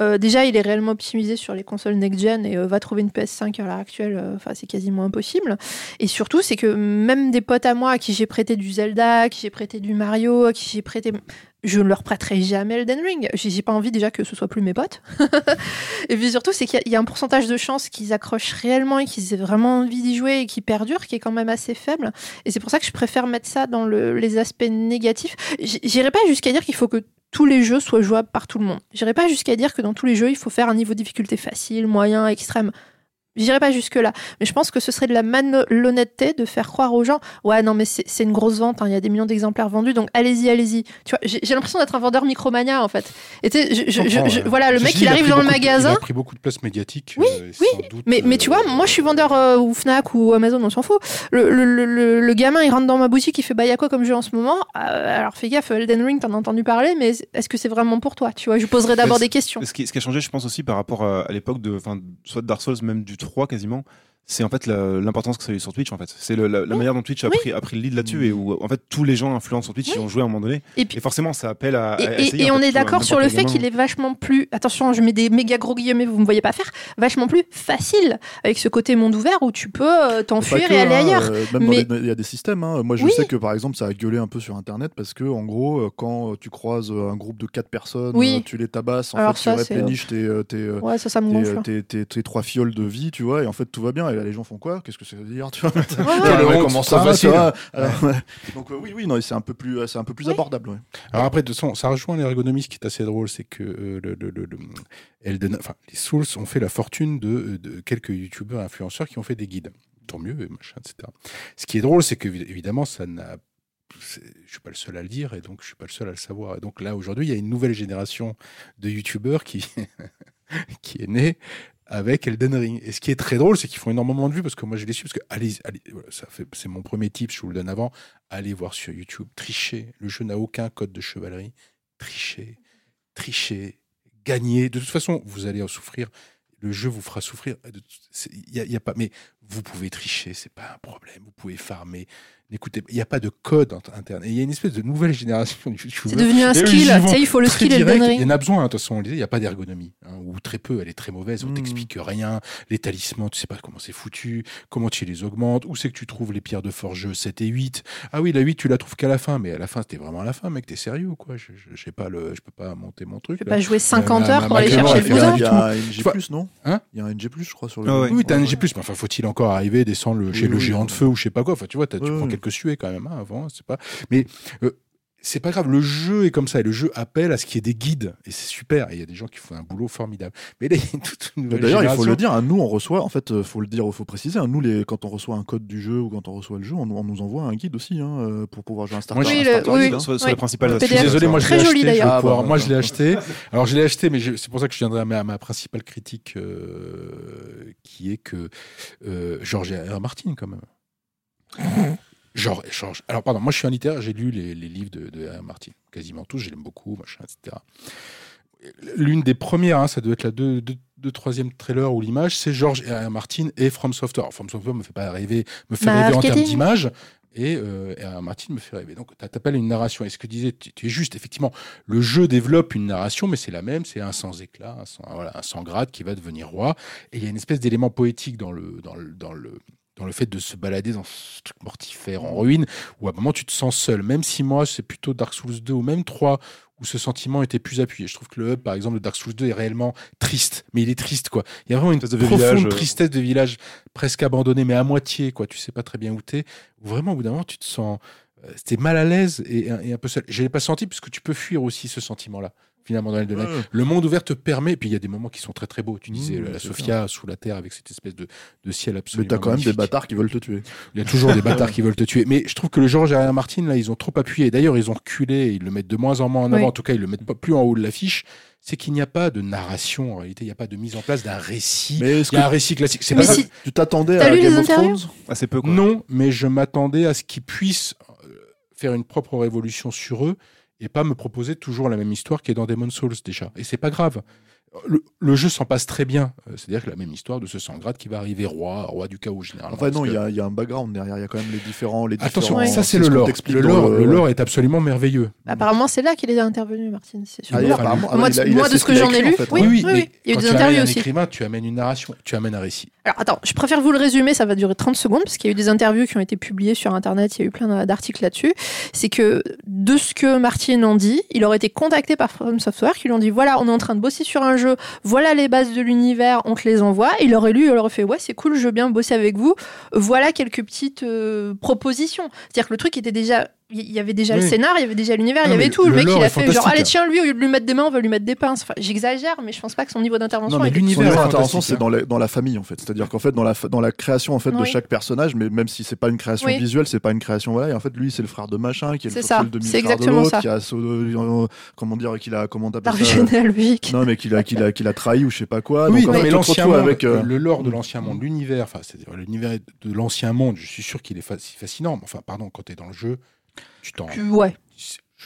Euh, déjà, il est réellement optimisé sur les consoles next-gen et euh, va trouver une PS5 à l'heure actuelle, c'est quasiment impossible. Et surtout, c'est que même des potes à moi à qui j'ai prêté du Zelda, à qui j'ai prêté du Mario, à qui j'ai prêté. Je ne leur prêterai jamais Elden Ring. J'ai pas envie déjà que ce soit plus mes potes. et puis surtout, c'est qu'il y a- un pourcentage de chances qu'ils accrochent réellement et qu'ils aient vraiment envie d'y jouer et qui perdure, qui est quand même assez faible. Et c'est pour ça que je préfère mettre ça dans le- les aspects négatifs. J'irai pas jusqu'à dire qu'il faut que tous les jeux soient jouables par tout le monde. J'irai pas jusqu'à dire que dans tous les jeux, il faut faire un niveau de difficulté facile, moyen, extrême. J'irai pas jusque-là. Mais je pense que ce serait de la malhonnêteté de faire croire aux gens Ouais, non, mais c'est une grosse vente, hein, il y a des millions d'exemplaires vendus, donc allez-y, allez-y. Tu vois, j'ai l'impression d'être un vendeur micromania, en fait. Et tu sais, je- je- voilà, le mec, il arrive dans le beaucoup magasin. il a pris beaucoup de place médiatique. Oui, euh, oui, sans doute, Mais, mais tu vois, euh, moi je suis vendeur euh, ou Fnac ou Amazon, on s'en fout. Le, le, le, le- le gamin il rentre dans ma boutique, il fait bah y a quoi comme jeu en ce moment? Euh, Alors fais gaffe, Elden Ring, t'en as entendu parler, mais est-ce que c'est vraiment pour toi? Tu vois, je poserai d'abord des questions. Ce qui, ce qui a changé, je pense aussi par rapport à, à l'époque de, enfin, soit de Dark Souls, même du 3 quasiment, c'est en fait l'importance que ça a eu sur Twitch en fait. C'est la, la Oui. manière dont Twitch a, Oui. pris, a pris le lead là-dessus et où en fait tous les gens influents sur Twitch Oui. y ont joué à un moment donné. Et puis- Et forcément, ça appelle à. Et, et- essayer, et en on fait, est d'accord sur le fait qu'il est vachement plus, attention, je mets des méga gros guillemets, vous me voyez pas faire, vachement plus facile avec ce côté monde ouvert où tu peux euh, t'enfuir et aller hein, ailleurs. euh, même dans Mais- les- il y a des systèmes. hein. Moi, je Oui. sais que par exemple, ça a gueulé un peu sur Internet parce que, en gros, euh, quand tu croises euh, un groupe de quatre personnes, Oui. tu les tabasses, en Alors fait, ça, tu c'est- repléniches tes, tes, Ouais, ça, ça me tes, gonfle. euh, tes- tes- tes trois fioles de vie, tu vois, et en fait, tout va bien. Et là les gens font quoi? Qu'est-ce que ça veut dire? Tu vois Ouais, comment ça facile. vois Alors, ouais. Donc euh, oui, oui, non, c'est un peu plus, c'est un peu plus Oui. abordable. ouais. Alors après, de ça rejoint l'ergonomie, ce qui est assez drôle, c'est que euh, le, le, le, le- Elden- enfin, les Souls ont fait la fortune de, de quelques youtubeurs influenceurs qui ont fait des guides. Tant mieux, machin, etc. Ce qui est drôle, c'est que évidemment, ça n'a je suis pas le seul à le dire et donc je suis pas le seul à le savoir. Et donc là aujourd'hui, il y a une nouvelle génération de youtubeurs qui qui est née avec Elden Ring. Et ce qui est très drôle, c'est qu'ils font énormément de vues parce que moi je les suis parce que allez, ça fait c'est mon premier tip, je vous le donne avant, allez voir sur YouTube, trichez. Le jeu n'a aucun code de chevalerie. Trichez, trichez, gagnez. De toute façon, vous allez en souffrir. Le jeu vous fera souffrir. Il y a pas, mais vous pouvez tricher, c'est pas un problème. Vous pouvez farmer. Écoutez, il n'y a pas de code int- interne. Et il y a une espèce de nouvelle génération de C'est youtubeurs. devenu un Et skill. Tu sais, il faut le skill direct. Ring. Il y en a besoin, hein, de toute façon, on le disait, il n'y a pas d'ergonomie, hein, ou très peu, elle est très mauvaise, on Mm. t'explique rien, les talismans, tu sais pas comment c'est foutu, comment tu les augmentes, où c'est que tu trouves les pierres de forge 7 et 8. Ah oui, la 8, tu la trouves qu'à la fin, mais à la fin, c'était vraiment à la fin, mec, t'es sérieux ou quoi Je je- j'ai pas le, je peux pas monter mon truc. Je vais là. pas jouer 50 ma- heures pour aller chercher le bousin. Il y a un NG+, Tu non Hein Il y a un NG+, je crois, sur le Ah. Oui, t'as un. NG+, mais enfin, faut-il encore arriver, descendre le, chez Oui, le géant oui. de feu ou je sais pas quoi. Enfin, tu vois, tu prends. Quelques suées quand même hein, avant, c'est pas. Mais euh, c'est pas grave, le jeu est comme ça et le jeu appelle à ce qu'il y ait des guides et c'est super. Et il y a des gens qui font un boulot formidable. Mais là, il y a une toute une nouvelle D'ailleurs, il faut le dire, hein, nous on reçoit, en fait, euh, faut le dire, faut préciser, hein, nous les, quand on reçoit un code du jeu ou quand on reçoit le jeu, on, on nous envoie un guide aussi hein, euh, pour pouvoir jouer un starter. Moi, Oui, un le- starter oui, guide, oui. hein. Sur, sur Ouais. les principales Le Je suis PDF. désolé, moi je l'ai acheté. je. Ah, pouvoir- bah, moi je l'ai d'accord. acheté. Alors je l'ai acheté, mais c'est pour ça que je viendrai à ma, à ma principale critique, euh, qui est que euh, George. R. Martin quand même. Genre, George. Alors pardon, moi je suis un littéraire, j'ai lu les, les livres de, de. Martin, quasiment tous, je l'aime beaucoup, machin, etc. L'une des premières, hein, ça doit être la deux, deux, deux troisième trailer ou l'image, c'est George R. R. Martin et From Software. From Software me fait pas rêver, me fait rêver en termes d'image. Et euh, R. R. Martin me fait rêver. Donc, tu appelles une narration. Et ce que disait, tu, tu es juste, effectivement, le jeu développe une narration, mais c'est la même, c'est un sans éclat, un sans, voilà, un sans grade qui va devenir roi. Et il y a une espèce d'élément poétique dans le, dans le, dans le, dans le fait de se balader dans ce truc mortifère en ruine, où à un moment tu te sens seul. Même si moi, c'est plutôt Dark Souls 2 ou même 3, où ce sentiment était plus appuyé. Je trouve que le hub, par exemple, de Dark Souls 2 est réellement triste. Mais il est triste, quoi. Il y a vraiment une de profonde village, euh. tristesse de village presque abandonné, mais à moitié, quoi. Tu sais pas très bien où t'es. Vraiment, au bout d'un moment, tu te sens. euh, T'es mal à l'aise et, et un peu seul. Je l'ai pas senti puisque tu peux fuir aussi ce sentiment-là. Finalement, dans Elden Ring. Ouais. Le monde ouvert te permet, et puis il y a des moments qui sont très très beaux. Tu disais Mmh, la Sofia sous la terre avec cette espèce de, de ciel Mais absolument. t'as quand même des bâtards qui veulent te tuer. Il y a toujours des bâtards qui veulent te tuer. Mais je trouve que le George R. R. Martin, là, ils ont trop appuyé. D'ailleurs, ils ont reculé. Ils le mettent de moins en moins en avant. Oui. En tout cas, ils le mettent pas plus en haut de l'affiche. C'est qu'il n'y a pas de narration. En réalité, il n'y a pas de mise en place d'un récit. Mais est-ce Il y a un récit classique. C'est Mais pas si- tu t'attendais à lu Game les of Thrones? Assez peu, quoi. Non, mais je m'attendais à ce qu'ils puissent euh, faire une propre révolution sur eux et pas me proposer toujours la même histoire qui est dans Demon Souls déjà. Et c'est pas grave. Le, le jeu s'en passe très bien. Euh, C'est-à-dire que la même histoire de ce Sangrad qui va arriver roi, roi du chaos généralement. Enfin non, il y, que- a- il y a un background derrière, il y a quand même les différents... Les Attention, différents- ça c'est ce le lore. Le lore, le- le lore est absolument merveilleux. Apparemment, c'est là qu'il est intervenu, Martin. C'est sur Ah, le il- lore. apparemment, ah, Moi, il a- de- il a- moi, c'est de ce que j'en ai lu, en fait, oui, hein. oui, oui, il y a eu des tu interviews aussi. écrivain, tu amènes une narration, tu amènes un récit. Alors attends, je préfère vous le résumer, ça va durer 30 secondes, parce qu'il y a eu des interviews qui ont été publiées sur Internet, il y a eu plein d'articles là-dessus. C'est que de ce que Martin en dit, il aurait été contacté par From Software, qui lui ont dit voilà, on est en train de bosser sur un jeu, voilà les bases de l'univers, on te les envoie. Il aurait lu, il aurait fait ouais, c'est cool, je veux bien bosser avec vous. Voilà quelques petites euh, propositions. C'est-à-dire que le truc était déjà. Il y avait déjà le Oui. scénar, il y avait déjà l'univers, il y avait tout. Le, le mec, il a est fait genre, allez, tiens, lui, au lieu de lui mettre des mains, on va lui mettre des pinces. Enfin, j'exagère, mais je pense pas que son niveau d'intervention Non, mais était l'univers Son est niveau fantastique, d'intervention, c'est dans la, dans la famille en fait. C'est-à-dire qu'en fait, dans la, dans la création en fait de Oui. chaque personnage, mais même si c'est pas une création Oui. visuelle, c'est pas une création voilà. Et en fait, lui, c'est le frère de machin, qui est, C'est le, ça, le demi-frère c'est de exactement l'autre, ça. qui a euh, comment dire, qu'il a comment t'appelles ça généalogique. Non, mais qu'il a, qu'il a, qu'il a trahi ou je sais pas quoi. oui, mais l'ancien avec euh, le lore de l'ancien monde, l'univers, enfin, c'est-à-dire l'univers de l'ancien monde, je suis sûr qu'il est fascinant. mais Enfin, pardon, quand tu es dans le jeu, tu t'en. Ouais.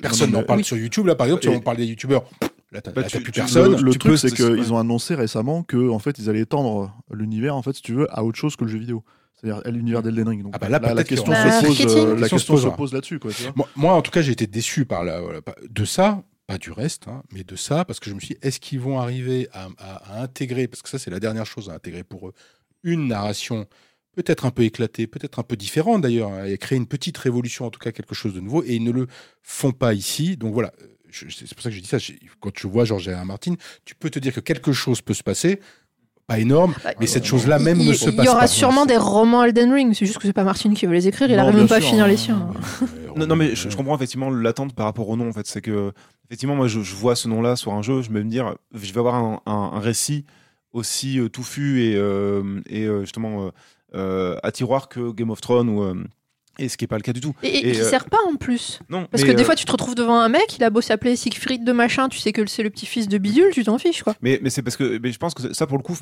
Personne n'en parle oui. sur YouTube. Là, par exemple, si on parle des YouTubeurs, là, t'as Bah, là, t'as tu- plus personne. le, le tu truc, peux- c'est qu'ils ouais. ont annoncé récemment que en fait, ils allaient étendre l'univers, en fait, si tu veux, à autre chose que le jeu vidéo. C'est-à-dire à l'univers d'Elden Ring. Donc Ah bah là, la question se Bah, pose, euh, La la question question se se posera. pose là-dessus, quoi. Tu vois Moi, moi, en tout cas, j'ai été déçu par la, voilà, pas- de ça, pas du reste, hein, mais de ça, parce que je me suis dit, est-ce qu'ils vont arriver à, à- à intégrer, parce que ça, c'est la dernière chose à intégrer pour eux, une narration peut-être un peu éclatée, peut-être un peu différente d'ailleurs, et créer une petite révolution, en tout cas quelque chose de nouveau, et ils ne le font pas ici. Donc voilà, je- c'est pour ça que je dis ça. Quand tu vois Georges. R. Martin, tu peux te dire que quelque chose peut se passer. pas énorme, Bah, mais cette chose-là même il, ne se il passe y aura pas. sûrement des romans Elden Ring, c'est juste que c'est pas Martin qui veut les écrire, il Non, arrive bien même pas à finir hein. les siens. Non, non, mais je, je comprends effectivement l'attente par rapport au nom. En fait, c'est que effectivement, moi, je, je vois ce nom-là sur un jeu, je vais me dire, je vais avoir un, un- un récit aussi euh, touffu et, euh, et euh, justement euh, euh, à tiroir que Game of Thrones ou euh, et ce qui est pas le cas du tout. Et, et Et, qui euh, sert pas en plus. Non, Parce que des euh, fois, tu te retrouves devant un mec, il a beau s'appeler Siegfried de machin, tu sais que c'est le petit-fils de Bidule, tu t'en fiches, quoi. Mais, mais c'est parce que mais je pense que ça, pour le coup,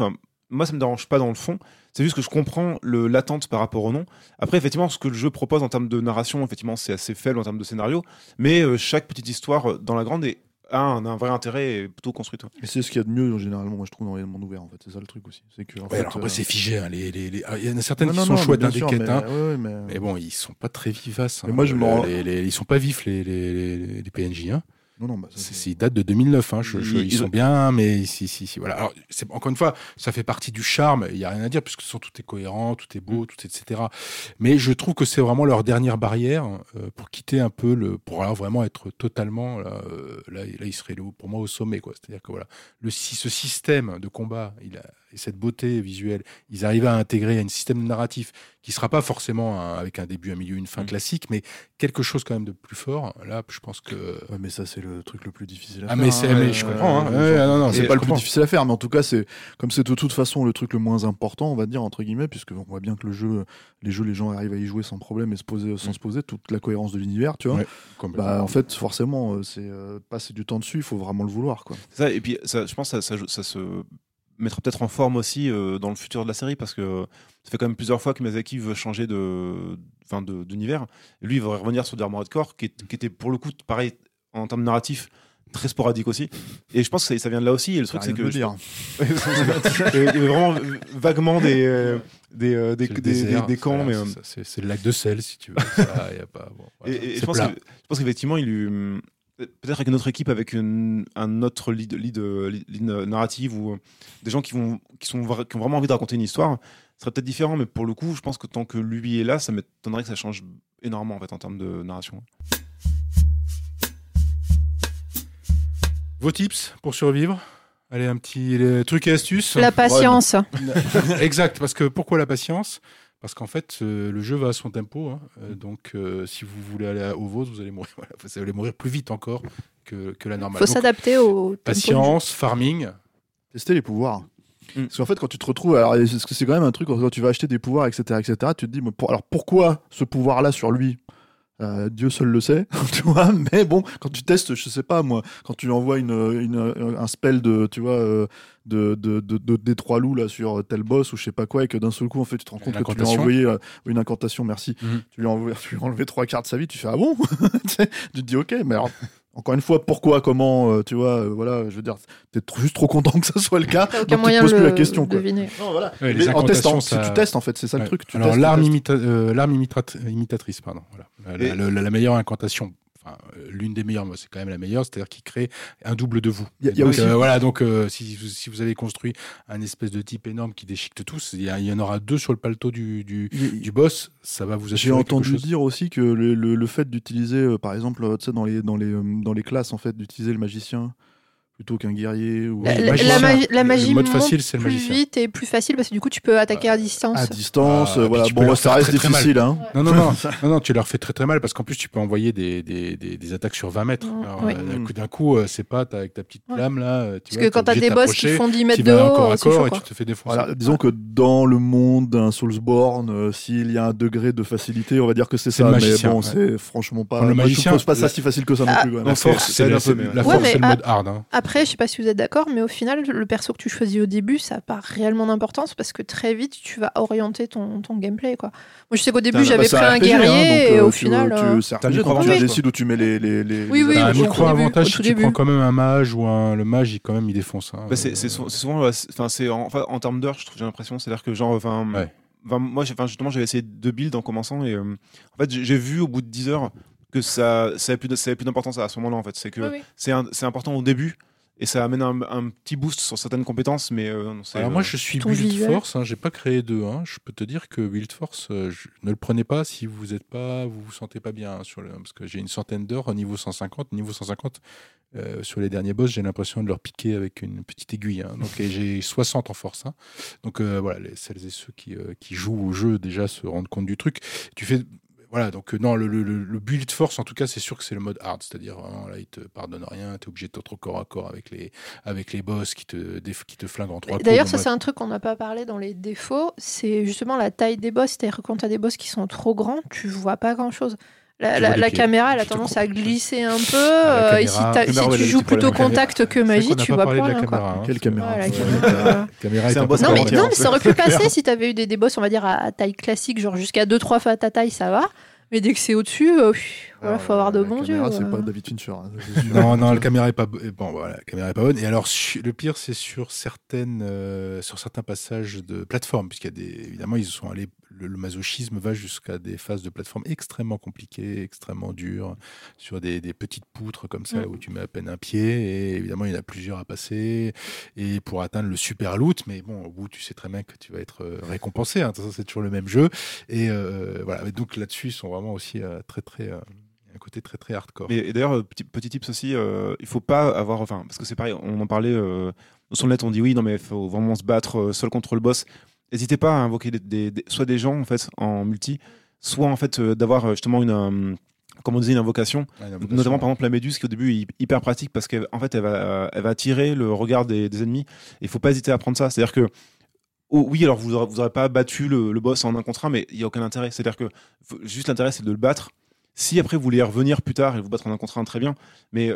moi, ça me dérange pas dans le fond. C'est juste que je comprends le- l'attente par rapport au nom. Après, effectivement, ce que le jeu propose en termes de narration, effectivement, c'est assez faible en termes de scénario. Mais euh, chaque petite histoire euh, dans la grande est, a un, un vrai intérêt et est plutôt construite. ouais. Et c'est ce qu'il y a de mieux, généralement, moi, je trouve, dans les mondes ouverts, en fait. C'est ça le truc aussi. C'est que, en Ouais, fait, alors après, euh, c'est figé. hein, les, les, les- ah, Il y en a certaines non, qui non, sont non, chouettes mais hein, des sûr, quêtes. mais- hein. ouais, mais- Mais bon, ils sont pas très vivaces. hein. Mais moi, je m'en- les, les- ils sont pas vifs, les, les, les, les PNJ. Hein. Non, non, bah, ça, C'est- c'est- Ils datent de 2009. Hein. Je- je- Ils- sont ont- bien, mais si, si, si. Voilà. Alors, c'est- encore une fois, ça fait partie du charme. Il y a rien à dire puisque sont tout est cohérent, tout est beau, tout est- etc. Mais je trouve que c'est vraiment leur dernière barrière euh, pour quitter un peu le, pour alors vraiment être totalement là. euh, là, là, ils seraient le- pour moi au sommet, quoi. C'est-à-dire que voilà, le si ce système de combat, il a et cette beauté visuelle, ils arrivent à intégrer un système narratif qui sera pas forcément un- avec un début, un milieu, une fin Mm. classique, mais quelque chose quand même de plus fort. Là, je pense que Ouais, mais ça, c'est le truc le plus difficile à ah faire. mais c'est hein, mais je euh, comprends. Hein. Ouais, non, non, c'est pas le plus difficile à faire, mais en tout cas, c'est comme c'est de toute façon le truc le moins important, on va dire entre guillemets, puisque on voit bien que le jeu, les jeux, les gens arrivent à y jouer sans problème et se poser, sans Mm. se poser toute la cohérence de l'univers, tu vois. Ouais. Bah, en fait, forcément, euh, c'est euh, passer du temps dessus, il faut vraiment le vouloir, quoi. Ça, et puis ça, je pense que ça, ça, ça se mettra peut-être en forme aussi euh, dans le futur de la série parce que ça fait quand même plusieurs fois que Miyazaki veut changer de, enfin, de- d'univers. Et lui, il va revenir sur du Armored Core qui, est- qui était pour le coup, pareil, en termes narratifs, très sporadique aussi. Et je pense que ça, ça vient de là aussi. Et le truc, c'est que. dire. il y avait vraiment vaguement des, euh, des, euh, des, des- désert, des- des camps. voilà, mais, c'est le lac de sel si tu veux. Ça, y a pas, bon, voilà, Et, je pense que- je pense qu'effectivement, il lui. Peut-être avec une autre équipe, avec une, un autre lead, lead, lead- lead narrative ou euh, des gens qui, vont, qui, sont, qui ont vraiment envie de raconter une histoire, ce serait peut-être différent, mais pour le coup, je pense que tant que lui est là, ça m'étonnerait que ça change énormément en, fait, en termes de narration. Vos tips pour survivre? Allez, un petit les trucs et astuces? La patience. exact, parce que pourquoi la patience? Parce qu'en fait, euh, le jeu va à son tempo. hein. Euh, donc, euh, si vous voulez aller à- au vôtre, vous allez mourir. Voilà, vous allez mourir plus vite encore que, que la normale. faut Donc, s'adapter au patience, farming. Tester les pouvoirs. Mm. Parce qu'en fait, quand tu te retrouves, alors que c'est quand même un truc quand tu vas acheter des pouvoirs, etc., etc., tu te dis, mais pour- alors pourquoi ce pouvoir-là sur lui? Euh, Dieu seul le sait, tu vois. Mais bon, quand tu testes, je sais pas moi, quand tu envoies une, une- un spell de, tu vois, euh, de, de, de, de- des trois loups là sur tel boss ou je sais pas quoi, et que d'un seul coup, en fait, tu te rends compte que tu lui as envoyé euh, une incantation, merci. Mhm. Tu lui as envoyé, tu lui as enlevé trois quarts de sa vie, tu fais ah bon? Tu te dis ok, mais alors. Encore une fois, pourquoi, comment, euh, tu vois, euh, voilà, je veux dire, t'es juste trop content que ça soit le cas. Donc tu te poses plus la question, quoi. Non, voilà. Ouais, Mais en testant, si tu testes, en fait, c'est ça Ouais. le truc. Tu Alors l'arme imita- euh, imitatrice, pardon. Voilà. La, Et- la- meilleure incantation. Euh, l'une des meilleures, c'est quand même la meilleure, c'est-à-dire qui crée un double de vous. Y a- il y a Donc, aussi- euh, voilà, donc euh, si, vous- si vous avez construit un espèce de type énorme qui déchiquette tous, il y, en aura deux sur le paletot du, du, boss, ça va vous J'ai assurer quelque entendu chose. dire aussi que le, le- le fait d'utiliser, euh, par exemple, euh, dans les, dans, les, euh, dans les classes, en fait, d'utiliser le magicien plutôt qu'un guerrier ou La, la- magicien. la magie, Le magie mode monte facile, c'est le plus magicien. vite et plus facile parce que du coup tu peux attaquer à distance. à distance, Ah, voilà. Bon, leur ça reste très, très mal. difficile, hein. Non, non, non, non, non, tu leur fais très très mal parce qu'en plus tu peux envoyer des, des, des, des attaques sur 20 mètres. Mm, oui. euh, d'un coup, euh, c'est pas t'as- avec ta petite Ouais. lame là. euh, Tu Parce vois, que quand t'as des de boss qui font 10 mètres de en corps haut, à c'est corps et quoi. tu te fais défoncer. Voilà, disons que dans le monde d'un Soulsborne, euh, s'il y a un degré de facilité, on va dire que c'est C'est ça. le Mais magicien, bon, c'est franchement pas. Le magicien, trouve pas ça la- si facile que ça non Ah, plus. La c'est- force, c'est le, un peu, mais- la Ouais, force, mais c'est le à- mode hard. Après, je sais pas si vous êtes d'accord, mais au final, le perso que tu choisis au début, ça n'a pas réellement d'importance parce que très vite, tu vas orienter ton, ton gameplay. Quoi. Moi, je sais qu'au début, j'avais pris un RPG, hein, guerrier donc, et euh, au tu- final. tu- euh, un décides où tu mets les. les, les Oui, oui, un micro avantage si tu prends quand même un mage ou un le mage, il quand même il défonce. hein. Bah, c'est c'est sou- c'est souvent, enfin, c'est en, enfin, en termes d'heures, je trouve, j'ai l'impression, c'est-à-dire que genre, enfin, Ouais. enfin, moi, justement, j'avais essayé deux builds en commençant et euh, en fait, j'ai vu au bout de 10 heures que ça, ça avait plus, d'importance à ce moment-là. En fait, c'est que Oui, c'est important au début et ça amène un, un petit boost sur certaines compétences, mais euh, non, Alors moi euh, je suis ton Build visuel. Force, hein, j'ai pas créé deux. Hein. Je peux te dire que Build Force, euh, je- ne le prenez pas si vous êtes pas, vous vous sentez pas bien hein, sur le, parce que j'ai une centaine d'heures au niveau 150, niveau 150 euh, sur les derniers boss, j'ai l'impression de leur piquer avec une petite aiguille. hein. Donc et j'ai 60 en force. hein. Donc euh, voilà, les, celles et ceux qui, euh, qui jouent au jeu déjà se rendent compte du truc. Tu fais voilà, donc euh, non, le, le, le- le build force, en tout cas, c'est sûr que c'est le mode hard, c'est-à-dire vraiment, là, il te pardonne rien, t'es obligé d'être au corps à corps avec les, avec les boss qui te, qui te flinguent en trois. D'ailleurs, ça, c'est un truc qu'on n'a pas parlé dans les défauts. C'est justement la taille des boss. C'est-à-dire quand tu as des boss qui sont trop grands, tu vois pas grand-chose. La, Tu caméra, elle a tendance à glisser un peu. Ah, euh, et si, caméra- t'as- la si caméra, elle a tu joues plutôt contact que magie, tu vois pas de la rien. quoi. caméra. hein. Quelle caméra Ouais, caméra. Est un boss Non mais, non, mais ça aurait pu passer si t'avais eu des, des boss, on va dire, à, à taille classique, genre jusqu'à 2-3 fois ta taille, ça va. Mais dès que c'est au-dessus, euh, voilà, faut avoir de bons yeux. c'est euh. pas David Fincher. hein, sûr. Non, non, la caméra est pas bo- bon. Voilà, la caméra est pas bonne. Et alors, le pire, c'est sur certaines, euh, sur certains passages de plateforme, puisqu'il y a des, évidemment, ils sont allés. Le, le masochisme va jusqu'à des phases de plateforme extrêmement compliquées, extrêmement dures, sur des, des petites poutres comme ça Mm. où tu mets à peine un pied. Et évidemment, il y en a plusieurs à passer. Et pour atteindre le super loot, mais bon, au bout, tu sais très bien que tu vas être euh, récompensé. Hein, de toute façon, c'est toujours le même jeu. Et euh, voilà. Et donc là-dessus, ils sont vraiment aussi euh, très, très, euh, un côté très, très hardcore. Mais et d'ailleurs, petit, petit tips aussi, euh, il faut pas avoir, enfin, parce que c'est pareil, on en parlait, euh, sur le net, on dit oui, non mais il faut vraiment se battre seul contre le boss. N'hésitez pas à invoquer des, des- des- soit des gens en fait en multi, soit en fait euh, d'avoir euh, justement une, euh, comme on disait, une invocation. Une Notamment par exemple la méduse qui au début est hy- hyper pratique parce qu'en fait elle va, elle va attirer le regard des, des ennemis. Il faut pas hésiter à prendre ça. C'est-à-dire que oh, oui, alors vous aurez, vous aurez pas battu le, le boss en un contre un, mais il y a aucun intérêt. C'est-à-dire que juste l'intérêt c'est de le battre. Si après vous voulez revenir plus tard et vous battre en un contre un, très bien. Mais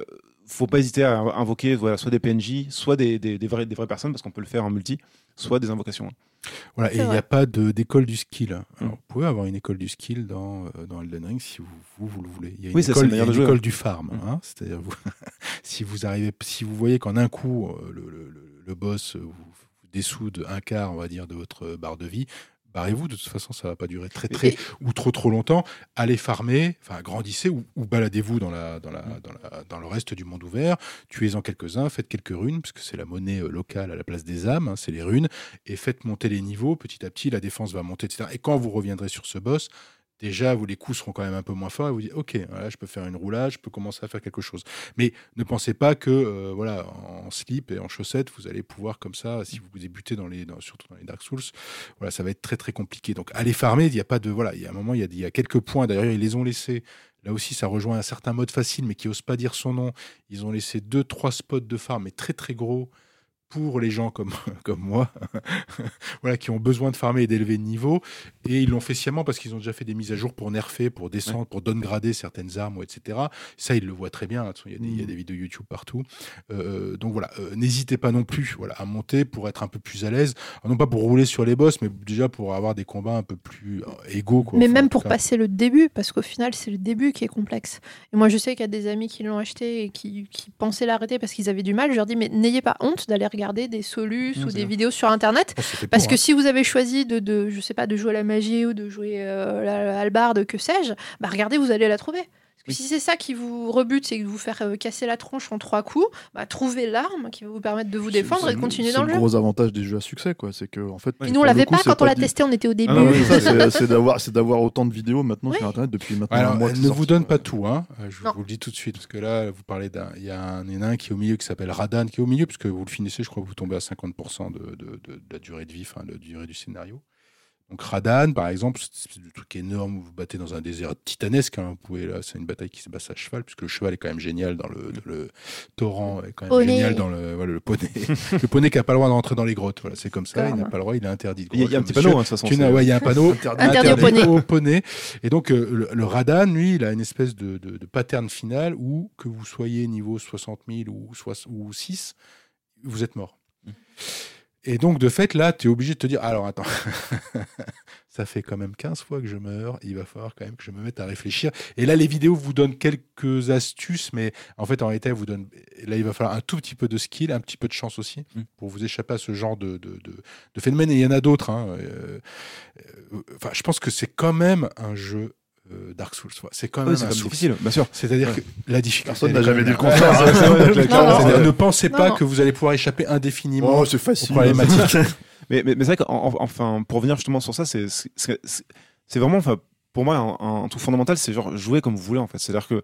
faut pas hésiter à invoquer voilà, soit des PNJ, soit des, des, des vraies, des vraies personnes parce qu'on peut le faire en multi, soit des invocations. Voilà, et il n'y a pas de- d'école du skill. Alors, Mm. Vous pouvez avoir une école du skill dans, euh, dans Elden Ring si vous, vous, vous le voulez. Il y a une Oui, ça, c'est école, une manière il y a de une jouer, école du farm. Mm. hein. C'est-à-dire, si, vous arrivez, si vous voyez qu'en un coup, euh, le, le- le- le boss vous, vous dessoude un quart, on va dire, de votre barre de vie, barrez-vous. De toute façon, ça va pas durer très, très, ou trop, trop longtemps. Allez farmer, enfin, grandissez ou, ou baladez-vous dans, la, dans, la, dans, la, dans le reste du monde ouvert. Tuez-en quelques-uns, faites quelques runes, parce que c'est la monnaie euh, locale à la place des âmes, hein, c'est les runes et faites monter les niveaux petit à petit, la défense va monter, etc. Et quand vous reviendrez sur ce boss, déjà, vous, les coups seront quand même un peu moins forts et vous dites, OK, voilà, je peux faire une roulade, je peux commencer à faire quelque chose. Mais ne pensez pas que, euh, voilà, en slip et en chaussettes, vous allez pouvoir comme ça, si vous débutez dans les, surtout dans les Dark Souls, voilà, ça va être très, très compliqué. Donc, allez farmer, il n'y a pas de, voilà, il y a un moment, il y a, il y a quelques points, d'ailleurs, ils les ont laissés. Là aussi, ça rejoint un certain mode facile, mais qui n'ose pas dire son nom. Ils ont laissé deux, trois spots de farm, mais très, très gros pour les gens comme, comme moi, voilà, qui ont besoin de farmer et d'élever de niveau. Et ils l'ont fait sciemment parce qu'ils ont déjà fait des mises à jour pour nerfer, pour descendre, pour downgrader certaines armes, etc. Ça, ils le voient très bien. Façon, Il y, a des- il y a Mm. des vidéos YouTube partout. Euh, donc voilà, euh, n'hésitez pas non plus voilà, à monter pour être un peu plus à l'aise. Non pas pour rouler sur les boss, mais déjà pour avoir des combats un peu plus euh, égaux. Quoi. Mais Enfin, même pour passer le début, parce qu'au final, c'est le début qui est complexe. Et moi, je sais qu'il y a des amis qui l'ont acheté et qui, qui pensaient l'arrêter parce qu'ils avaient du mal. Je leur dis, mais n'ayez pas honte d'aller regarder des solus Mmh, ou des vidéos sur Internet. C'était Parce que hein. si vous avez choisi de, de, je sais pas, de jouer à la magie ou de jouer euh, la, la hallebarde, que sais-je, bah regardez, vous allez la trouver. Parce que Oui. si c'est ça qui vous rebute, c'est de vous faire euh, casser la tronche en trois coups, bah trouvez l'arme qui va vous permettre de vous défendre et de continuer dans le C'est jeu. le gros avantage des jeux à succès, quoi. C'est que, en fait. Nous, on l'avait pas c'est quand on l'a testé, on était au début. Ah Oui, ça, c'est- c'est d'avoir, c'est d'avoir autant de vidéos maintenant Oui. sur Internet depuis maintenant Alors, un mois. elle ne c'est vous donne pas tout, hein. Euh, je Non. vous le dis tout de suite, parce que là, vous parlez d'un, il y a un nain qui est au milieu qui s'appelle Radan, qui est au milieu, puisque vous le finissez, je crois que vous tombez à 50% de, de, de- de la durée de vie, enfin, de la durée du scénario. Donc Radan, par exemple, c'est un truc énorme, où vous battez dans un désert titanesque, hein. vous pouvez, là, c'est une bataille qui se passe à cheval, puisque le cheval est quand même génial dans le, dans le torrent, est quand même Poney. génial dans le, voilà, le poney. le poney qui n'a pas le droit d'entrer dans les grottes, voilà, c'est comme ça, il n'a pas le droit, il est interdit. de Il y a, il y a un petit panneau, hein, de toute façon. Ouais, il y a un panneau Interdit au poney. au poney. Et donc, euh, le, le Radan, lui, il a une espèce de, de, de pattern final où, que vous soyez niveau 60 000 ou, ou 6, vous êtes mort. Mm. Et donc, de fait, là, tu es obligé de te dire alors attends, ça fait quand même 15 fois que je meurs, il va falloir quand même que je me mette à réfléchir. Et là, les vidéos vous donnent quelques astuces, mais en fait, en réalité, elles vous donnent. Là, il va falloir un tout petit peu de skill, un petit peu de chance aussi, Mm. pour vous échapper à ce genre de, de, de, de phénomène. Et il y en a d'autres. hein. Euh, euh, Enfin, je pense que c'est quand même un jeu Dark Souls. Ouais, C'est quand même un difficile, bien sûr. C'est-à-dire Ouais. que la difficulté. Personne n'a jamais dit le même- contraire. C'est-à-dire, Ne pensez Non, pas non. que vous allez pouvoir échapper indéfiniment Oh, c'est aux facile. problématiques. Mais, mais, mais c'est vrai qu'enfin, pour revenir justement sur ça, c'est c'est- c'est- c'est vraiment, enfin, pour moi, un, un truc fondamental, c'est genre jouer comme vous voulez en fait. C'est-à-dire que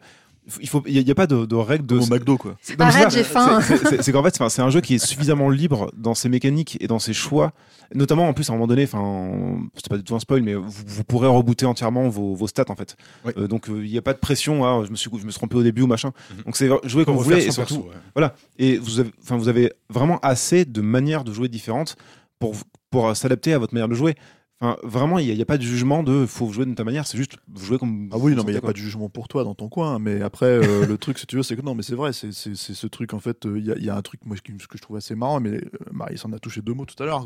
il faut, il n'y a, pas de, de règles de. Au McDo, quoi. Arrête, j'ai faim. C'est- qu'en fait, c'est un jeu qui est suffisamment libre dans ses mécaniques et dans ses choix. Notamment, en plus, à un moment donné, enfin, c'est pas du tout un spoil, mais vous, vous pourrez rebooter entièrement vos, vos stats, en fait. Oui. Euh, donc, euh, il n'y a pas de pression, ah, je me suis, je me suis trompé au début ou machin. Mhm. Donc, c'est jouer comme vous voulez et surtout, perso, ouais. voilà. Et vous avez, enfin, vous avez vraiment assez de manières de jouer différentes pour, pour euh, s'adapter à votre manière de jouer. Enfin, vraiment, il n'y a, pas de jugement de faut jouer de ta manière, c'est juste jouer comme. Ah oui, non, mais il n'y a quoi. pas de jugement pour toi dans ton coin. Mais après, euh, le truc, si tu veux, c'est que non, mais c'est vrai, c'est ce truc, en fait, euh, il y, y a un truc, moi, ce que je trouve assez marrant, mais euh, Marie s'en a touché deux mots tout à l'heure.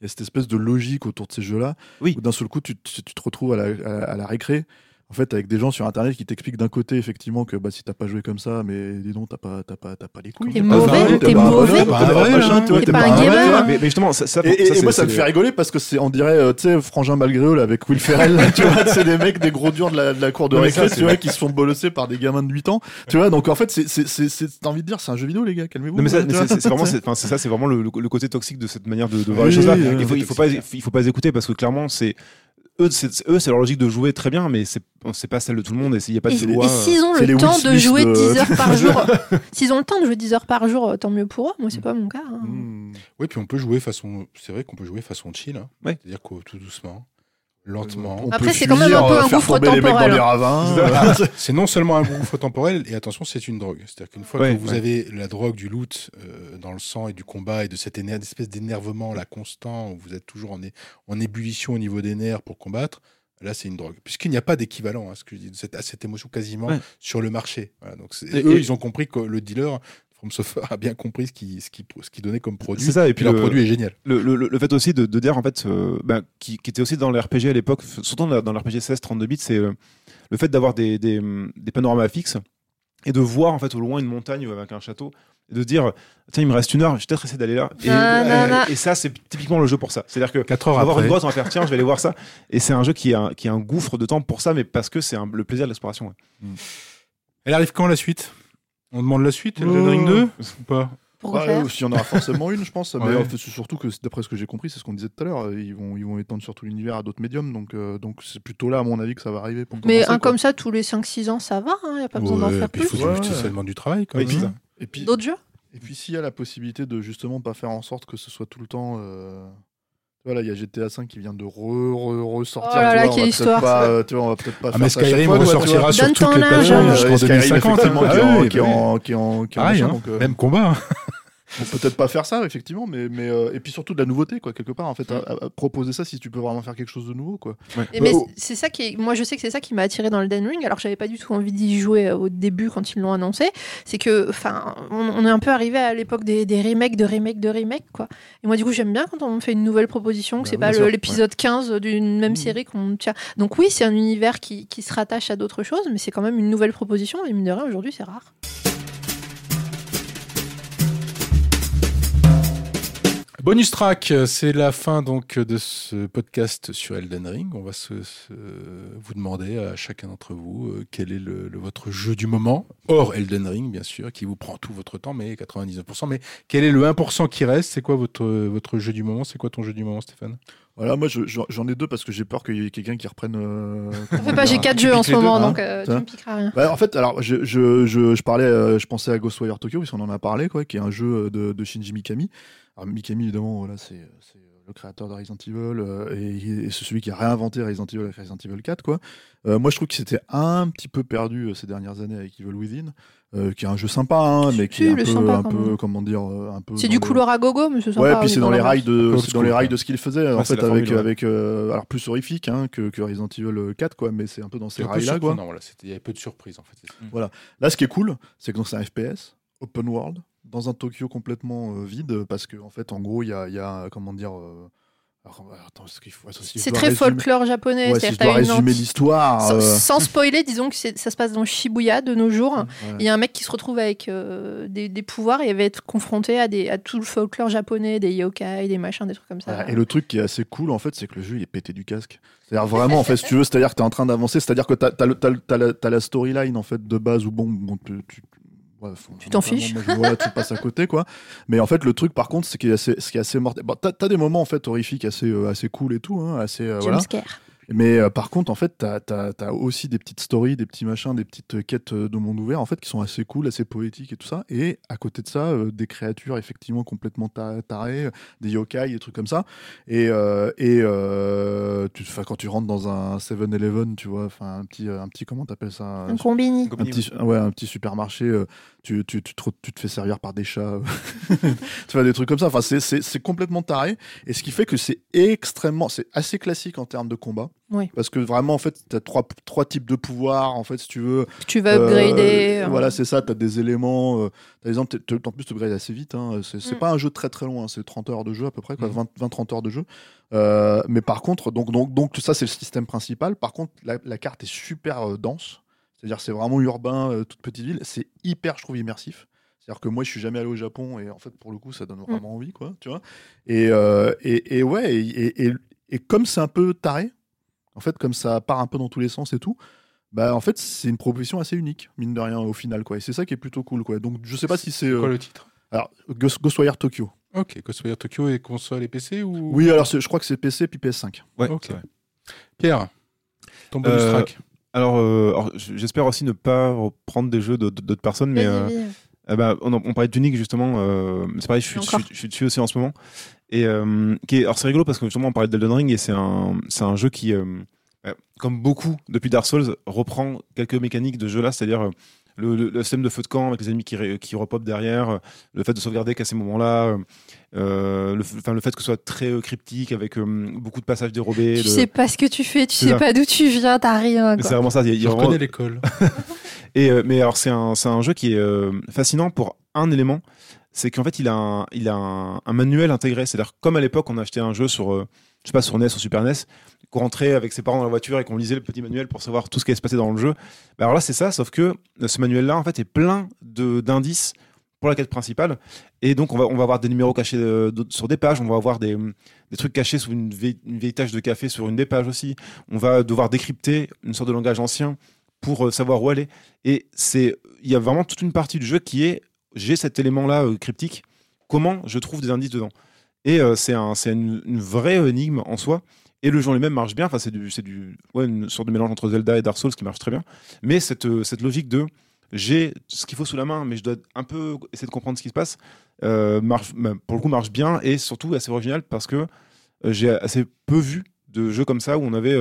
Il y a cette espèce de logique autour de ces jeux-là, Oui. d'un seul coup, tu, tu- tu te retrouves à la, à, à la récré. En fait, avec des gens sur internet qui t'expliquent d'un côté, effectivement, que bah, si t'as pas joué comme ça, mais dis donc, t'as pas, t'as pas, t'as pas les couilles. T'es mauvais, t'es mauvais. t'es pas un gamer. Mais, mais justement, ça, ça, Et, et- ça, et moi, ça me fait rigoler parce que c'est, on dirait, euh, tu sais, Frangin malgré eux, là, avec Will Ferrell, tu vois, c'est des mecs, des gros durs de la, de la cour de récré, tu vois, qui se font bolosser par des gamins de 8 ans, tu vois, donc en fait, c'est, c'est, c'est, c'est- t'as envie de dire, c'est un jeu vidéo, les gars, calmez-vous. Non mais, c'est vraiment, c'est enfin, c'est ça, c'est vraiment le, côté toxique de cette manière de, voir les choses là. oui, il faut, il faut pas, toxique. il faut pas les écouter parce que clairement c'est eux, c'est eux, c'est leur logique de jouer très bien, mais c'est c'est pas celle de tout le monde et s'il y a pas de et loi. euh, s'ils ont les le temps de jouer de- 10 heures par jour, s'ils ont le temps de jouer 10 heures par jour, tant mieux pour eux. Moi, c'est pas mon cas. hein. Hmm. Oui, puis on peut jouer façon. C'est vrai qu'on peut jouer façon chill. hein. Ouais. C'est-à-dire tout doucement, lentement. On Après, c'est quand même un peu euh, un faire gouffre temporel. C'est euh, C'est non seulement un gouffre temporel, et attention, c'est une drogue. C'est-à-dire qu'une fois Ouais, que vous ouais. avez la drogue du loot euh, dans le sang et du combat et de cette espèce d'énervement là constant, où vous êtes toujours en, ébullition au niveau des nerfs pour combattre, là c'est une drogue. Puisqu'il n'y a pas d'équivalent à ce que je dis, de cette, à cette émotion quasiment Ouais. sur le marché. Voilà, donc c'est- Et- eux, et- ils ont compris que le dealer, From Software, a bien compris ce qu'il ce qui, ce qui donnait comme produit. C'est ça, et Et puis leur le- produit est génial. le, le, le fait aussi de, de dire en fait euh, ben, qui, qui était aussi dans les RPG à l'époque surtout dans dans l'RPG 16 32 bits c'est euh, le fait d'avoir des, des, des panoramas fixes et de voir en fait au loin une montagne avec un château et de dire tiens il me reste une heure je vais peut-être essayer d'aller là et, non, non. et ça c'est typiquement le jeu pour ça c'est à dire que 4 on heures va voir après. une grotte on va faire tiens je vais aller voir ça et c'est un jeu qui a, qui a un gouffre de temps pour ça mais parce que c'est le plaisir de l'exploration ouais. Elle arrive quand la suite? On demande la suite Elden Oh. Ring 2 ou pas Ouais, faire S'il y en aura forcément une, je pense. Mais Ouais. en fait, c'est surtout que, d'après ce que j'ai compris, c'est ce qu'on disait tout à l'heure. euh, Ils vont, ils vont étendre sur tout l'univers à d'autres médiums. Donc, euh, donc c'est plutôt là, à mon avis, que ça va arriver. Pour Mais commencer, un quoi. comme ça, tous les 5-6 ans, ça va. Il n'y a pas besoin d'en faire puis il plus. faut Ouais, ça demande du travail quand même. D'autres jeux? et puis s'il y a la possibilité de justement pas faire en sorte que ce soit tout le temps. euh, Voilà, il y a GTA 5 qui vient de re, re- ressortir. Oh là tu là, vois, on quelle va histoire, peut-être pas, ça. tu vois, on va peut-être pas Ah, faire mais Skyrim ressortira sur toutes les plateformes hein. Jusqu'en Skyrim, 2050. effectivement, hein. qui est Ah en- qui est en- qui est en- qui est en Pareil, machin, hein. donc, même combat. On peut peut-être pas faire ça, effectivement, mais, mais euh, et puis surtout de la nouveauté, quoi, quelque part. En fait, Mm. à, à- à proposer ça si tu peux vraiment faire quelque chose de nouveau, quoi. Et mais Oh. c'est ça qui est... moi je sais que c'est ça qui m'a attiré dans le Den Ring alors que j'avais pas du tout envie d'y jouer euh, au début quand ils l'ont annoncé c'est que enfin on, on est un peu arrivé à l'époque des, des remakes de remakes de remakes quoi et moi du coup j'aime bien quand on me fait une nouvelle proposition que Bah c'est oui, pas bien le- sûr, l'épisode 15 d'une même Mm. série qu'on tient donc oui c'est un univers qui, qui se rattache à d'autres choses mais c'est quand même une nouvelle proposition et mine de rien aujourd'hui c'est rare Bonus track, c'est la fin donc de ce podcast sur Elden Ring. On va se, vous demander à chacun d'entre vous euh, quel est le, le- votre jeu du moment, hors Elden Ring bien sûr, qui vous prend tout votre temps, mais 99%. Mais quel est le 1% qui reste? C'est quoi votre, votre jeu du moment? C'est quoi ton jeu du moment, Stéphane? Voilà, moi je- j'en ai deux parce que j'ai peur qu'il y ait quelqu'un qui reprenne. euh, fait pas j'ai quatre jeux en ce deux, moment hein. donc euh, tu Ça. me piqueras rien Bah, en fait, alors je, je, je, je parlais, euh, je pensais à Ghostwire Tokyo, puisqu'on en a parlé, quoi, qui est un jeu de, de Shinji Mikami. Alors Mikami, évidemment, voilà, c'est c'est le créateur de Resident Evil euh, et, et c'est celui qui a réinventé Resident Evil avec Resident Evil 4, quoi. Euh, moi, je trouve qu'il s'était un petit peu perdu euh, ces dernières années avec Evil Within, euh, qui est un jeu sympa, hein, mais qui Si, est un peu, sympa, un quand peu, même. comment dire, euh, un peu. c'est du couloir à gogo mais c'est sympa Ouais, puis oui, c'est dans les rails de, c'est dans les rails de ce qu'il faisait, en Ouais, fait, avec, formule, ouais. avec euh, alors plus horrifique hein, que, que Resident Evil 4, quoi, mais c'est un peu dans ces C'est un peu rails-là, quoi. surprenant, voilà, Il y avait peu de surprises en fait. c'est ça. Là, ce qui est cool, c'est que donc, c'est un FPS, open world, dans un Tokyo complètement euh, vide, parce que en fait, en gros, il y a, il y a, comment dire, si je C'est très résumer- folklore japonais. Ouais, si je dois résumer l'histoire. Sans, euh, sans spoiler, disons que ça se passe dans Shibuya de nos jours. ouais. Il y a un mec qui se retrouve avec euh, des, des pouvoirs et va être confronté à, des, à tout le folklore japonais, des yokai, des machins, des trucs comme ça. Et le truc qui est assez cool, en fait, c'est que le jeu, il est pété du casque. C'est-à-dire vraiment, en fait, si tu veux, c'est-à-dire que t'es en train d'avancer, c'est-à-dire que le- t'as la, storyline, en fait, de base où, bon, bon tu, tu, ouais, faut- Tu t'en fiches. moi, je- voilà, tu passes à côté, quoi. Mais en fait, le truc, par contre, c'est qu'il est assez, ce qui est assez mortel. Bon, t'as, t'as des moments, en fait, horrifiques, assez, euh, assez cool et tout, hein, assez, euh, voilà. Mais euh, par contre, en fait, t'as as, as aussi des petites stories, des petits machins, des petites quêtes euh, de monde ouvert, en fait, qui sont assez cool, assez poétiques et tout ça. Et à côté de ça, euh, des créatures effectivement complètement ta- tarées, des yokai, des trucs comme ça. Et, euh, et euh, tu, quand tu rentres dans un 7-Eleven, tu vois, enfin un petit, un petit, comment t'appelles ça? Un combini. un petit, ouais, un petit supermarché, euh, tu, tu, tu, te, tu te fais servir par des chats, tu vois, des trucs comme ça. Enfin, c'est- c'est c'est complètement taré. Et ce qui fait que c'est extrêmement, c'est assez classique en termes de combat. Oui. Parce que vraiment, en fait, tu as trois, trois types de pouvoirs, en fait, si tu veux. Tu vas Euh, upgrader. euh, voilà, c'est ça, tu as des éléments. Euh, par exemple, t'es- t'es- en plus, tu upgrades assez vite. Hein, c'est Mm. pas un jeu très très long, hein, c'est 30 heures de jeu à peu près, quoi, Mm. 20-30 heures de jeu. Euh, mais par contre, donc, donc, donc ça, c'est le système principal. Par contre, la, la carte est super euh, dense. C'est-à-dire, c'est vraiment urbain, euh, toute petite ville. C'est hyper, je trouve, immersif. C'est-à-dire que moi, je suis jamais allé au Japon et en fait, pour le coup, ça donne vraiment envie, quoi, tu vois. Et, euh, et, et ouais, et, et, et- et comme c'est un peu taré, en fait, comme ça part un peu dans tous les sens et tout, bah en fait, c'est une proposition assez unique, mine de rien, au final, quoi. Et c'est ça qui est plutôt cool, quoi. Donc, je sais pas si c'est. euh, Quoi le titre? alors, Ghost- Ghostwire Tokyo. Ok, Ghostwire Tokyo et console et PC ou? Oui, alors je crois que c'est PC puis PS5. Ouais, Ok. Pierre, ton bonus Euh, track. Alors, euh, alors, j'espère aussi ne pas reprendre des jeux d'autres personnes, mais euh, eh ben, on, on parlait de Tunic justement. euh, c'est pareil, je suis, je suis dessus aussi en ce moment. Et euh, qui est, alors c'est rigolo parce que justement on parlait d'Elden Ring et c'est un, c'est un jeu qui, euh, euh, comme beaucoup depuis Dark Souls, reprend quelques mécaniques de jeu là, c'est-à-dire euh, le, le- le système de feu de camp avec les ennemis qui, qui repopent derrière, le fait de sauvegarder qu'à ces moments-là, euh, le, enfin, le fait que ce soit très euh, cryptique avec euh, beaucoup de passages dérobés. Tu de- sais pas ce que tu fais, tu C'est sais ça. pas d'où tu viens, t'as rien. Mais quoi. c'est vraiment ça. il il vraiment- l'école. et, euh, mais alors, c'est un, c'est un jeu qui est euh, fascinant pour un élément. C'est qu'en fait, il a, un, il a un, manuel intégré. C'est-à-dire, comme à l'époque, on achetait un jeu sur, euh, je sais pas, sur NES ou Super NES, qu'on rentrait avec ses parents dans la voiture et qu'on lisait le petit manuel pour savoir tout ce qui allait se passer dans le jeu. Bah alors là, c'est ça, sauf que euh, ce manuel-là, en fait, est plein d'indices pour la quête principale. Et donc, on va, on va avoir des numéros cachés euh, sur des pages, on va avoir des, des trucs cachés sous une vieille, une vieille tache de café sur une des pages aussi. On va devoir décrypter une sorte de langage ancien pour savoir où aller. Et c'est, il y a vraiment toute une partie du jeu qui est, j'ai cet élément-là euh, cryptique, comment je trouve des indices dedans? Et euh, c'est un, c'est une, vraie énigme en soi. Et le jeu en lui-même marche bien. Enfin, c'est du, du, une sorte de mélange entre Zelda et Dark Souls qui marche très bien. Mais cette, euh, cette logique de j'ai ce qu'il faut sous la main, mais je dois un peu essayer de comprendre ce qui se passe, marche, bah, pour le coup marche bien et surtout assez original parce que j'ai assez peu vu de jeux comme ça où on avait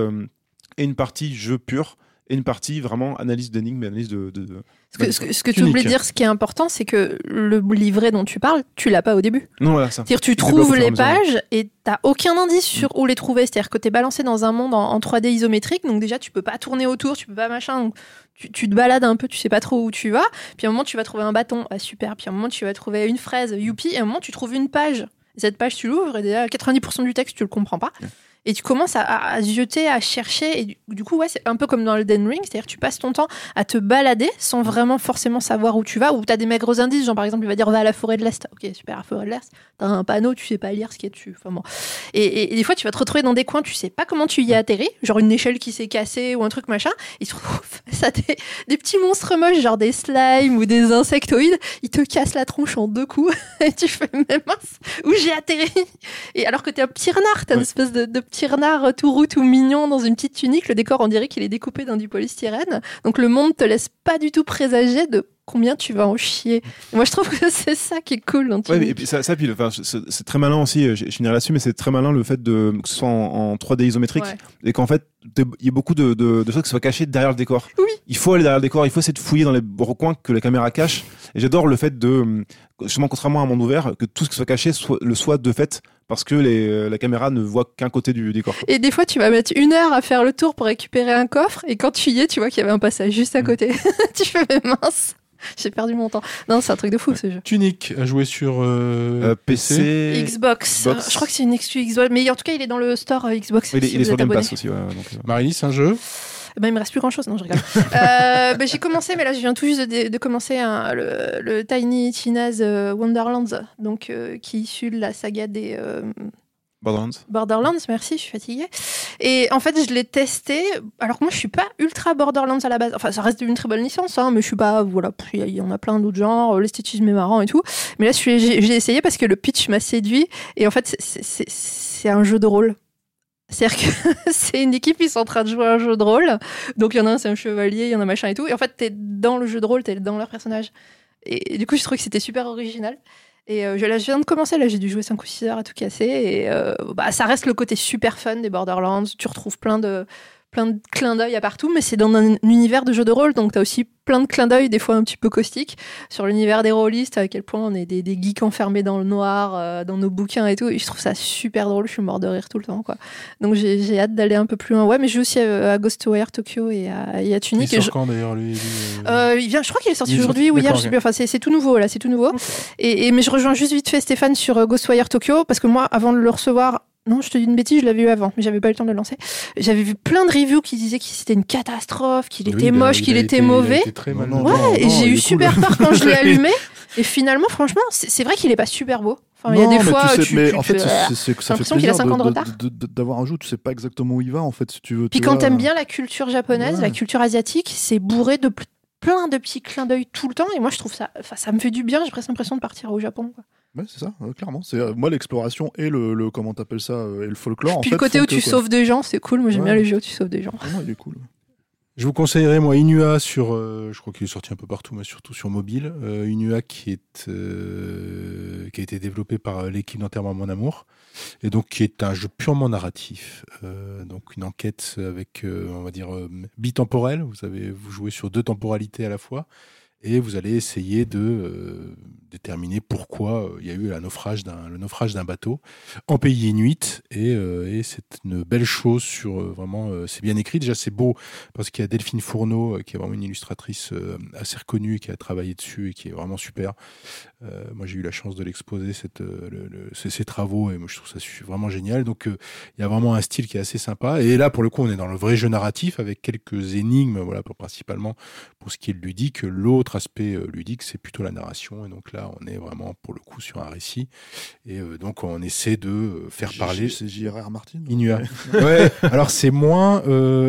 une partie jeu pur et une partie vraiment analyse d'énigmes et analyse de- Ce que, ce que, ce que tu de dire, ce qui est important, c'est que le livret dont tu parles, tu l'as pas au début. Non, voilà, ça. C'est-à-dire tu trouves les pages et t'as aucun indice sur où les trouver. C'est-à-dire que t'es balancé dans un monde en, en 3D isométrique, donc déjà tu peux pas tourner autour, tu peux pas machin. donc tu, tu te balades un peu, tu sais pas trop où tu vas. Puis à un moment tu vas trouver un bâton, ah super. Puis à un moment tu vas trouver une fraise, youpi. Et à un moment tu trouves une page. Et cette page tu l'ouvres et déjà 90% du texte tu le comprends pas. Et tu commences à, à, à jeter, à chercher. Et du, du coup, ouais, c'est un peu comme dans Elden Ring, c'est-à-dire que tu passes ton temps à te balader sans vraiment forcément savoir où tu vas. Ou tu as des maigres indices, genre par exemple, il va dire va à la forêt de l'Est. Ok, super, la forêt de l'Est. T'as un panneau, tu sais pas lire ce qu'il y a dessus. Enfin bon. Et, et- et des fois, tu vas te retrouver dans des coins, tu sais pas comment tu y es atterri, genre une échelle qui s'est cassée ou un truc machin. Ils se retrouvent face à des, des petits monstres moches, genre des slimes ou des insectoïdes. Ils te cassent la tronche en deux coups et tu fais, mais mince, où j'ai atterri? Et alors que t'es un petit renard, t'as une Ouais. espèce de, de petit renard euh, tout roux, tout mignon dans une petite tunique. Le décor, on dirait qu'il est découpé dans du polystyrène. Donc le monde te laisse pas du tout présager de combien tu vas en chier. Moi, je trouve que c'est ça qui est cool dans Ouais, Tunic. mais- et puis ça, ça puis, enfin, c'est très malin aussi. euh, Je je finirai là-dessus, mais c'est très malin le fait de que ce soit en, en 3D isométrique Ouais. et qu'en fait il y a beaucoup de, de, de choses qui soient cachées derrière le décor. Oui. Il faut aller derrière le décor, il faut essayer de fouiller dans les recoins que la caméra cache. Et j'adore le fait de, justement, contrairement à un monde ouvert, que tout ce qui soit caché soit, le soit de fait parce que les, euh, la caméra ne voit qu'un côté du décor. Et des fois, tu vas mettre une heure à faire le tour pour récupérer un coffre, et quand tu y es, tu vois qu'il y avait un passage juste à côté. tu fais, mais mince. J'ai perdu mon temps. Non, c'est un truc de fou ce jeu. Tunic a joué sur euh, Euh, PC. Xbox. Xbox. Je crois que c'est une exclu Xbox. Mais en tout cas, il est dans le store Xbox. Il est, si il est sur Game. Pass aussi. Ouais, donc, Marilys, un jeu? Ben, il me reste plus grand chose, non, je rigole. euh, ben, j'ai commencé, mais là, je viens tout juste de, de commencer le, le Tiny Tina's euh, Wonderlands, donc, euh, qui est issu de la saga des euh, Borderlands. Borderlands. Merci, je suis fatiguée. Et en fait, je l'ai testé. Alors que moi, je suis pas ultra Borderlands à la base. Enfin, ça reste une très bonne licence, hein, mais je suis pas. Voilà, il y a- il y en a plein d'autres genres. L'esthétisme est marrant et tout. Mais là, j'ai essayé parce que le pitch m'a séduit. Et en fait, c'est un jeu de rôle. C'est-à-dire que c'est une équipe, ils sont en train de jouer un jeu de rôle. Donc il y en a un, c'est un chevalier, il y en a machin et tout. Et en fait, t'es dans le jeu de rôle, t'es dans leur personnage. Et du coup, je trouvais que c'était super original. Et euh, je, là, je viens de commencer, là, j'ai dû jouer 5 ou 6 heures à tout casser. Et euh, bah, ça reste le côté super fun des Borderlands. Tu retrouves plein de, plein de clins d'œil à partout, mais c'est dans un univers de jeu de rôle. Donc t'as aussi plein de clins d'œil, des fois un petit peu caustiques, sur l'univers des rôlistes, à quel point on est des, des geeks enfermés dans le noir, euh, dans nos bouquins et tout. Et je trouve ça super drôle, je suis mort de rire tout le temps. quoi. Donc j'ai j'ai hâte d'aller un peu plus loin. Ouais, mais je joue aussi à, à Ghostwire Tokyo et à, et à Il Tunic. et sort je- quand d'ailleurs lui, lui, euh, euh, il vient, je crois qu'il est sorti Il aujourd'hui ou hier, je sais plus. Enfin, c'est c'est tout nouveau là, c'est tout nouveau. Et, et- mais je rejoins juste vite fait Stéphane sur euh, Ghostwire Tokyo parce que moi, avant de le recevoir, non, je te dis une bêtise, je l'avais eu avant, mais j'avais pas eu le temps de le lancer. J'avais vu plein de reviews qui disaient que c'était une catastrophe, qu'il était a- moche, il qu'il était été- mauvais. très Non. Ouais, et non, j'ai eu super cool. peur quand je l'ai allumé. Et finalement, franchement, c'est vrai qu'il est pas super beau. Enfin, il y a des mais fois, tu sais, tu, mais tu en fait, c'est- que ça fait l'impression qu'il a plaisir 5 ans de de- retard. d'avoir un jeu, tu sais pas exactement où il va en fait, si tu veux. Puis tu quand vois. t'aimes bien la culture japonaise, Ouais. la culture asiatique, c'est bourré de pl- plein de petits clins d'œil tout le temps. Et moi, je trouve ça, enfin, ça me fait du bien. J'ai presque l'impression de partir au Japon. quoi. Ouais, c'est ça, euh, clairement. C'est euh, moi l'exploration et le, le comment t'appelles ça euh, et le folklore. en Puis fait, le côté où que, tu quoi. sauves des gens, c'est cool. Moi, j'aime Ouais. bien les jeux où tu sauves des gens. Ah non, il est cool. Je vous conseillerais moi Inua sur, euh, je crois qu'il est sorti un peu partout, mais surtout sur mobile. Euh, Inua qui est euh, qui a été développé par euh, l'équipe d'enterrement Mon Amour et donc qui est un jeu purement narratif, euh, donc une enquête avec euh, on va dire euh, bitemporelle. Vous avez vous jouez sur deux temporalités à la fois et vous allez essayer de euh, déterminer pourquoi euh, il y a eu naufrage le naufrage d'un bateau en pays inuit. Et, euh, c'est une belle chose sur vraiment c'est bien écrit. Déjà c'est beau parce qu'il y a Delphine Fourneau qui est vraiment une illustratrice assez reconnue qui a travaillé dessus et qui est vraiment super. Moi j'ai eu la chance de l'exposer ces travaux et moi je trouve ça vraiment génial. Donc il y a vraiment un style qui est assez sympa. Et là pour le coup on est dans le vrai jeu narratif avec quelques énigmes voilà pour, principalement pour ce qui est ludique. L'autre aspect euh, ludique c'est plutôt la narration et donc là on est vraiment pour le coup sur un récit et euh, donc on essaie de euh, faire parler C'est J.R.R. Martin. Inua. Ouais, alors c'est moins,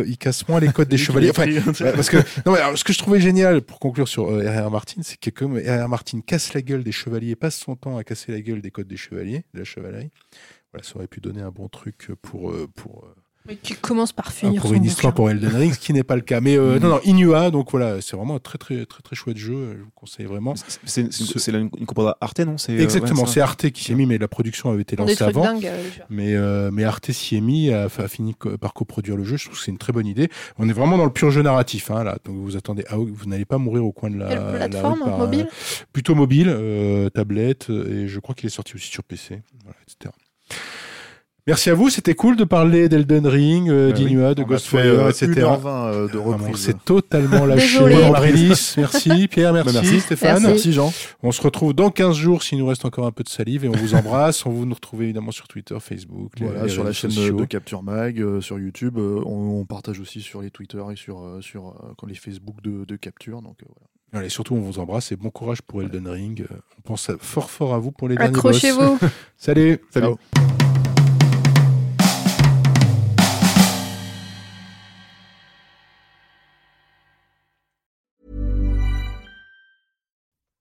il casse moins les codes des chevaliers. Enfin, parce que non, mais alors, ce que je trouvais génial pour conclure sur R.R. Martin, c'est que comme R.R. Martin casse la gueule des chevaliers, passe son temps à casser la gueule des codes des chevaliers, de la chevalerie. Voilà, ça aurait pu donner un bon truc pour pour Mais tu commences par ah, finir pour son une histoire bouquin. pour Elden Ring, ce qui n'est pas le cas. Mais euh, non, non, Inua, donc voilà, c'est vraiment un très très très très chouette jeu. Je vous conseille vraiment. C'est- C'est Ce- une, une compagnie Arte, non? Euh, Exactement, ouais, c'est Arte qui s'y est mis, mais la production avait été des lancée trucs avant. dingues. euh. Mais, euh, mais Arte s'y est mis, a, a fini par coproduire le jeu. Je trouve que c'est une très bonne idée. On est vraiment dans le pur jeu narratif. Hein, là. Donc vous attendez, ah, vous n'allez pas mourir au coin de la, Quelle la plateforme mobile Plutôt mobile, euh, tablette, et je crois qu'il est sorti aussi sur PC, voilà, etc. Merci à vous, c'était cool de parler d'Elden Ring, euh, Bah oui. d'Inua, de On a fait Ghostwire, euh, etc. 1h20 euh, de reprise. C'est totalement lâché. Marie-Lys, merci. Pierre, merci. Bah, merci. Stéphane. Merci. Merci Jean. On se retrouve dans 15 jours s'il nous reste encore un peu de salive et on vous embrasse. on vous nous retrouve évidemment sur Twitter, Facebook, les- Voilà, les sur la chaîne sociaux. de Capture Mag, euh, sur YouTube, euh, on, on partage aussi sur les Twitter et sur, euh, sur euh, les Facebook de, de Capture. Donc, euh, voilà. Allez, surtout, on vous embrasse et bon courage pour Elden Ring. Euh, On pense fort fort à vous pour les derniers boss. Accrochez-vous. Salut. Salut. Ciao.